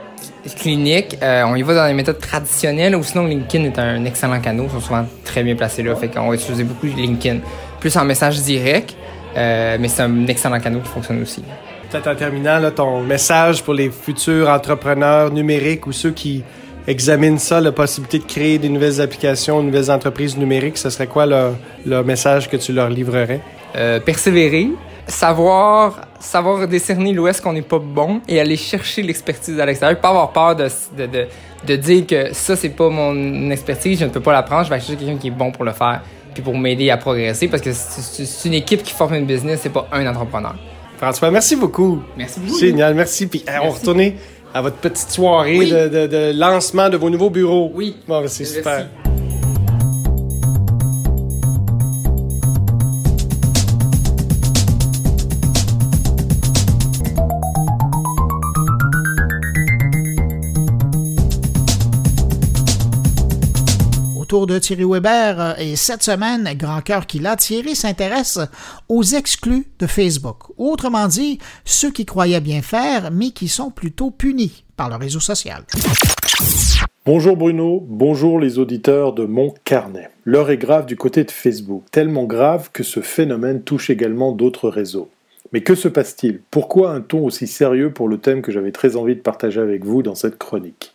cliniques on y va dans les méthodes traditionnelles ou sinon LinkedIn est un excellent canal. Ils sont souvent très bien placés là. Fait qu'on va utiliser beaucoup LinkedIn. Plus en message direct, mais c'est un excellent canal qui fonctionne aussi. Peut-être en terminant, là, ton message pour les futurs entrepreneurs numériques ou ceux qui examinent ça, la possibilité de créer des nouvelles applications, de nouvelles entreprises numériques, ce serait quoi le, message que tu leur livrerais? Euh, persévérer, savoir, savoir décerner où est-ce qu'on n'est pas bon et aller chercher l'expertise à l'extérieur. Pas avoir peur de, de, de, dire que ça, c'est pas mon expertise, je ne peux pas l'apprendre, je vais chercher quelqu'un qui est bon pour le faire puis pour m'aider à progresser parce que c'est une équipe qui forme une business, c'est pas un entrepreneur. François, merci beaucoup. Merci beaucoup. Génial, merci. Puis on va retourner à votre petite soirée de, lancement de vos nouveaux bureaux. Oui. Bon, c'est super. Autour de Thierry Weber euh, et cette semaine, grand cœur qu'il a, Thierry s'intéresse aux exclus de Facebook. Autrement dit, ceux qui croyaient bien faire, mais qui sont plutôt punis par le réseau social. Bonjour Bruno, bonjour les auditeurs de mon carnet. L'heure est grave du côté de Facebook, tellement grave que ce phénomène touche également d'autres réseaux. Mais que se passe-t-il? Pourquoi un ton aussi sérieux pour le thème que j'avais très envie de partager avec vous dans cette chronique?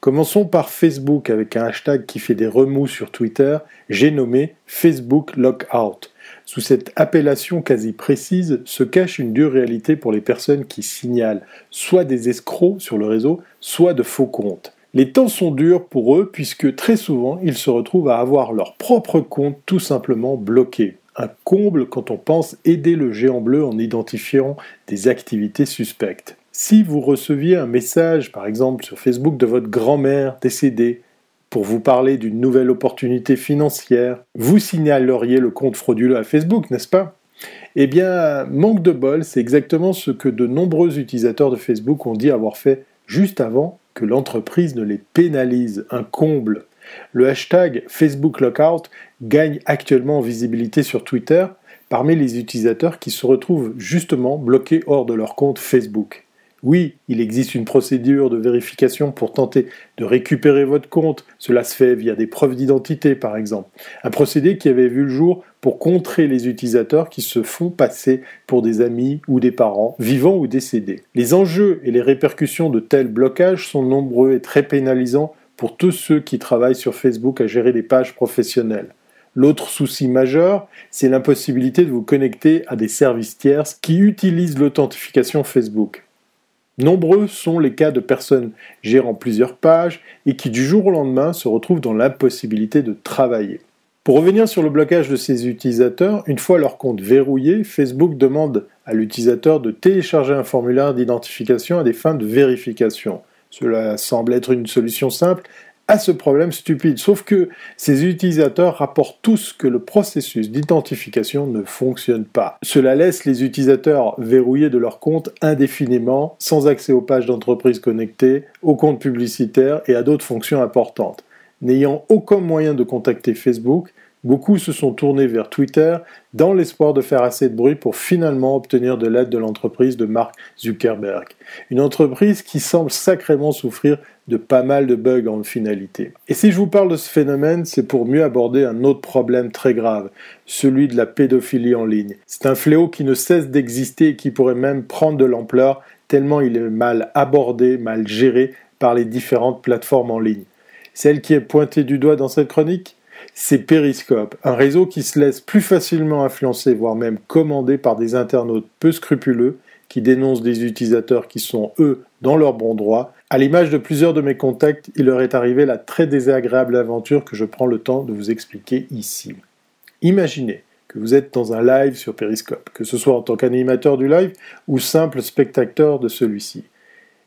Commençons par Facebook avec un hashtag qui fait des remous sur Twitter, j'ai nommé Facebook Lockout. Sous cette appellation quasi précise se cache une dure réalité pour les personnes qui signalent soit des escrocs sur le réseau, soit de faux comptes. Les temps sont durs pour eux puisque très souvent ils se retrouvent à avoir leur propre compte tout simplement bloqué. Un comble quand on pense aider le géant bleu en identifiant des activités suspectes. Si vous receviez un message, par exemple sur Facebook, de votre grand-mère décédée, pour vous parler d'une nouvelle opportunité financière, vous signaleriez le compte frauduleux à Facebook, n'est-ce pas? Eh bien, manque de bol, c'est exactement ce que de nombreux utilisateurs de Facebook ont dit avoir fait juste avant que l'entreprise ne les pénalise. Un comble. Le hashtag Facebook Lockout gagne actuellement en visibilité sur Twitter parmi les utilisateurs qui se retrouvent justement bloqués hors de leur compte Facebook. Oui, il existe une procédure de vérification pour tenter de récupérer votre compte. Cela se fait via des preuves d'identité, par exemple. Un procédé qui avait vu le jour pour contrer les utilisateurs qui se font passer pour des amis ou des parents, vivants ou décédés. Les enjeux et les répercussions de tels blocages sont nombreux et très pénalisants pour tous ceux qui travaillent sur Facebook à gérer des pages professionnelles. L'autre souci majeur, c'est l'impossibilité de vous connecter à des services tierces qui utilisent l'authentification Facebook. Nombreux sont les cas de personnes gérant plusieurs pages et qui du jour au lendemain se retrouvent dans l'impossibilité de travailler. Pour revenir sur le blocage de ces utilisateurs, une fois leur compte verrouillé, Facebook demande à l'utilisateur de télécharger un formulaire d'identification à des fins de vérification. Cela semble être une solution simple, à ce problème stupide. Sauf que ces utilisateurs rapportent tous que le processus d'identification ne fonctionne pas. Cela laisse les utilisateurs verrouillés de leur compte indéfiniment, sans accès aux pages d'entreprise connectées, aux comptes publicitaires et à d'autres fonctions importantes. N'ayant aucun moyen de contacter Facebook, Beaucoup se sont tournés vers Twitter dans l'espoir de faire assez de bruit pour finalement obtenir de l'aide de l'entreprise de Mark Zuckerberg. Une entreprise qui semble sacrément souffrir de pas mal de bugs en finalité. Et si je vous parle de ce phénomène, c'est pour mieux aborder un autre problème très grave, celui de la pédophilie en ligne. C'est un fléau qui ne cesse d'exister et qui pourrait même prendre de l'ampleur tellement il est mal abordé, mal géré par les différentes plateformes en ligne. Celle qui est pointée du doigt dans cette chronique c'est Periscope, un réseau qui se laisse plus facilement influencer, voire même commander par des internautes peu scrupuleux qui dénoncent des utilisateurs qui sont, eux, dans leur bon droit. À l'image de plusieurs de mes contacts, il leur est arrivé la très désagréable aventure que je prends le temps de vous expliquer ici. Imaginez que vous êtes dans un live sur Periscope, que ce soit en tant qu'animateur du live ou simple spectateur de celui-ci,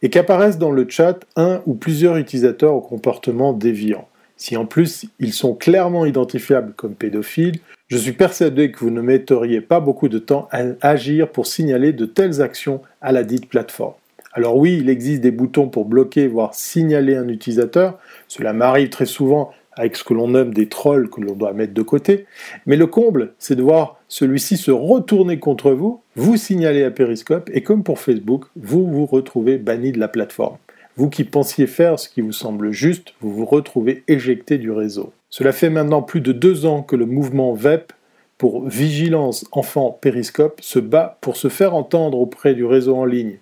et qu'apparaissent dans le chat un ou plusieurs utilisateurs au comportement déviant. Si en plus ils sont clairement identifiables comme pédophiles, je suis persuadé que vous ne metteriez pas beaucoup de temps à agir pour signaler de telles actions à la dite plateforme. Alors oui, il existe des boutons pour bloquer, voire signaler un utilisateur. Cela m'arrive très souvent avec ce que l'on nomme des trolls que l'on doit mettre de côté, mais le comble, c'est de voir celui-ci se retourner contre vous, vous signaler à Periscope, et comme pour Facebook, vous vous retrouvez banni de la plateforme. Vous qui pensiez faire ce qui vous semble juste, vous vous retrouvez éjecté du réseau. Cela fait maintenant plus de deux ans que le mouvement VEP pour Vigilance Enfant Périscope se bat pour se faire entendre auprès du réseau en ligne.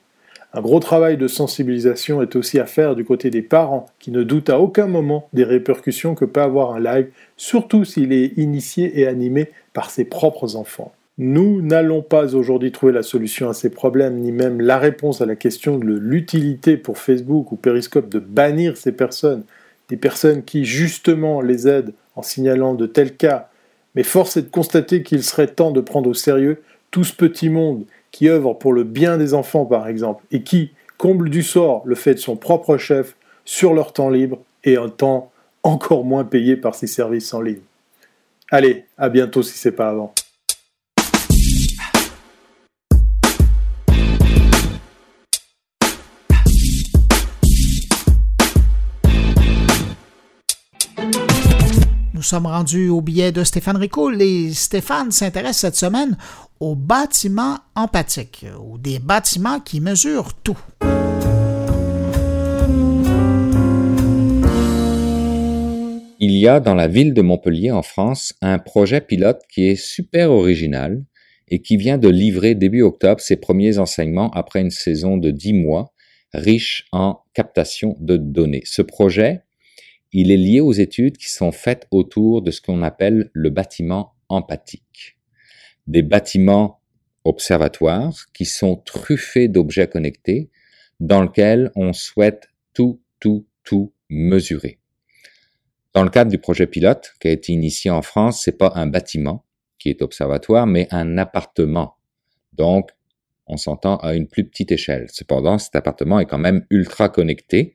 Un gros travail de sensibilisation est aussi à faire du côté des parents qui ne doutent à aucun moment des répercussions que peut avoir un live, surtout s'il est initié et animé par ses propres enfants. Nous n'allons pas aujourd'hui trouver la solution à ces problèmes, ni même la réponse à la question de l'utilité pour Facebook ou Periscope de bannir ces personnes, des personnes qui justement les aident en signalant de tels cas mais force est de constater qu'il serait temps de prendre au sérieux tout ce petit monde qui œuvre pour le bien des enfants, par exemple, et qui, comble du sort, le fait de son propre chef sur leur temps libre et un temps encore moins payé par ses services en ligne. Allez, à bientôt si c'est pas avant. Sommes rendus au billet de Stéphane Ricoul et Stéphane s'intéresse cette semaine aux bâtiments empathiques, ou des bâtiments qui mesurent tout. Il y a dans la ville de Montpellier en France un projet pilote qui est super original et qui vient de livrer début octobre ses premiers enseignements après une saison de dix mois riche en captation de données. Ce projet, il est lié aux études qui sont faites autour de ce qu'on appelle le bâtiment empathique. Des bâtiments observatoires qui sont truffés d'objets connectés dans lesquels on souhaite tout, tout, tout mesurer. Dans le cadre du projet pilote qui a été initié en France, c'est pas un bâtiment qui est observatoire, mais un appartement. Donc, on s'entend à une plus petite échelle. Cependant, cet appartement est quand même ultra connecté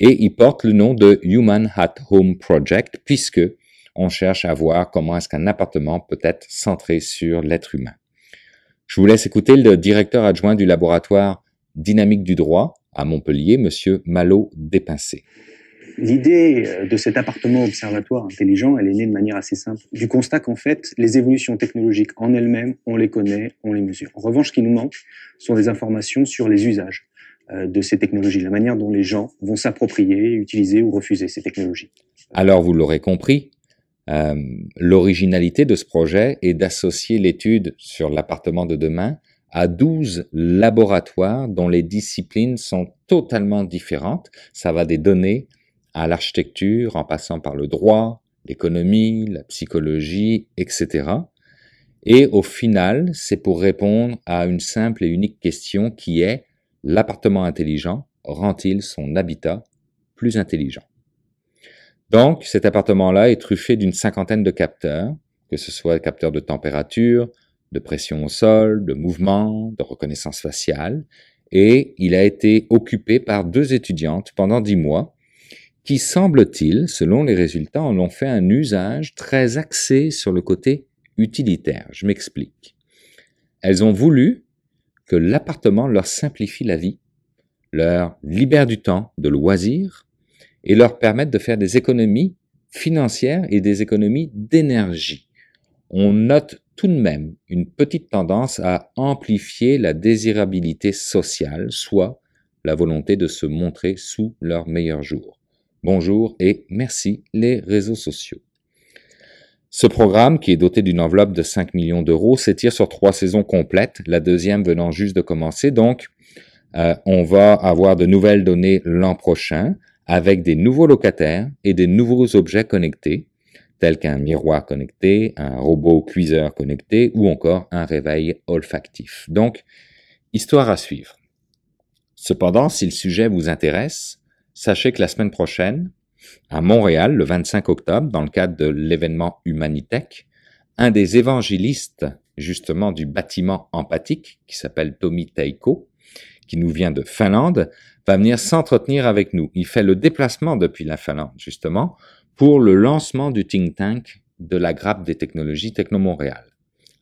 et il porte le nom de Human at Home Project puisque on cherche à voir comment est-ce qu'un appartement peut être centré sur l'être humain. Je vous laisse écouter le directeur adjoint du laboratoire dynamique du droit à Montpellier, monsieur Malo Dépincé. L'idée euh, de cet appartement observatoire intelligent, elle est née de manière assez simple, du constat qu'en fait, les évolutions technologiques en elles-mêmes, on les connaît, on les mesure. En revanche, ce qui nous manque sont des informations sur les usages. Euh, de ces technologies, la manière dont les gens vont s'approprier, utiliser ou refuser ces technologies. Alors, vous l'aurez compris, euh, l'originalité de ce projet est d'associer l'étude sur l'appartement de demain à 12 laboratoires dont les disciplines sont totalement différentes. Ça va des données à l'architecture, en passant par le droit, l'économie, la psychologie, etc. Et au final, c'est pour répondre à une simple et unique question qui est l'appartement intelligent rend-il son habitat plus intelligent? Donc, cet appartement-là est truffé d'une cinquantaine de capteurs, que ce soit capteurs de température, de pression au sol, de mouvement, de reconnaissance faciale, et il a été occupé par deux étudiantes pendant dix mois, qui semble-t-il, selon les résultats, en ont fait un usage très axé sur le côté utilitaire. Je m'explique. Elles ont voulu que l'appartement leur simplifie la vie, leur libère du temps de loisirs et leur permette de faire des économies financières et des économies d'énergie. On note tout de même une petite tendance à amplifier la désirabilité sociale, soit la volonté de se montrer sous leur meilleur jour. Bonjour et merci les réseaux sociaux. Ce programme, qui est doté d'une enveloppe de 5 millions d'euros, s'étire sur trois saisons complètes, la deuxième venant juste de commencer. Donc, euh, on va avoir de nouvelles données l'an prochain avec des nouveaux locataires et des nouveaux objets connectés, tels qu'un miroir connecté, un robot cuiseur connecté ou encore un réveil olfactif. Donc, histoire à suivre. Cependant, si le sujet vous intéresse, sachez que la semaine prochaine, à Montréal, le 25 octobre, dans le cadre de l'événement Humanitech, un des évangélistes justement du bâtiment empathique, qui s'appelle Tommy Teiko, qui nous vient de Finlande, va venir s'entretenir avec nous. Il fait le déplacement depuis la Finlande, justement, pour le lancement du think tank de la grappe des technologies Techno-Montréal.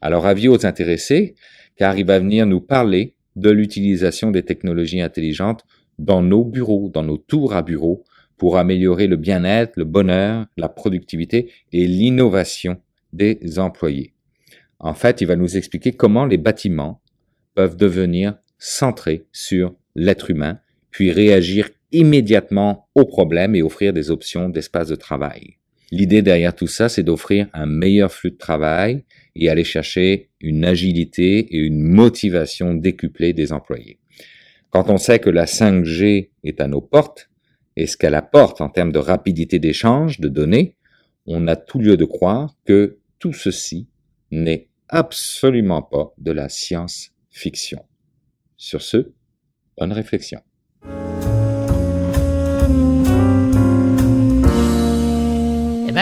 Alors, avis aux intéressés, car il va venir nous parler de l'utilisation des technologies intelligentes dans nos bureaux, dans nos tours à bureaux, pour améliorer le bien-être, le bonheur, la productivité et l'innovation des employés. En fait, il va nous expliquer comment les bâtiments peuvent devenir centrés sur l'être humain, puis réagir immédiatement aux problèmes et offrir des options d'espace de travail. L'idée derrière tout ça, c'est d'offrir un meilleur flux de travail et aller chercher une agilité et une motivation décuplée des employés. Quand on sait que la 5G est à nos portes et ce qu'elle apporte en termes de rapidité d'échange de données, on a tout lieu de croire que tout ceci n'est absolument pas de la science-fiction. Sur ce, bonne réflexion.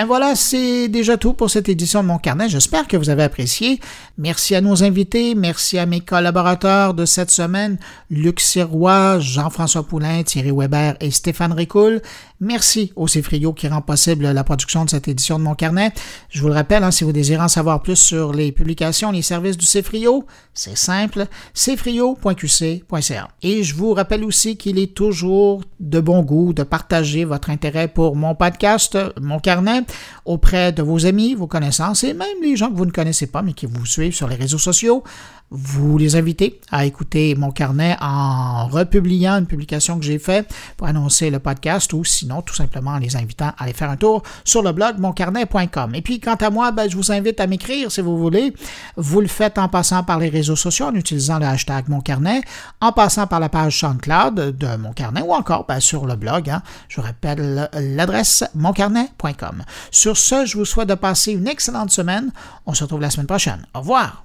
Bien voilà, c'est déjà tout pour cette édition de mon carnet. J'espère que vous avez apprécié. Merci à nos invités, merci à mes collaborateurs de cette semaine, Luc Sirois, Jean-François Poulain, Thierry Weber et Stéphane Ricoul. Merci au Cefrio qui rend possible la production de cette édition de mon carnet. Je vous le rappelle, hein, si vous désirez en savoir plus sur les publications, les services du Cefrio, c'est simple, cefrio.qc.ca. Et je vous rappelle aussi qu'il est toujours de bon goût de partager votre intérêt pour mon podcast, mon carnet, auprès de vos amis, vos connaissances et même les gens que vous ne connaissez pas mais qui vous suivent sur les réseaux sociaux vous les invitez à écouter mon carnet en republiant une publication que j'ai faite pour annoncer le podcast ou sinon tout simplement en les invitant à aller faire un tour sur le blog moncarnet.com. Et puis quant à moi, ben, je vous invite à m'écrire si vous voulez. Vous le faites en passant par les réseaux sociaux en utilisant le hashtag moncarnet, en passant par la page SoundCloud de mon carnet ou encore ben, sur le blog. Hein. Je rappelle l'adresse moncarnet.com. Sur ce, je vous souhaite de passer une excellente semaine. On se retrouve la semaine prochaine. Au revoir.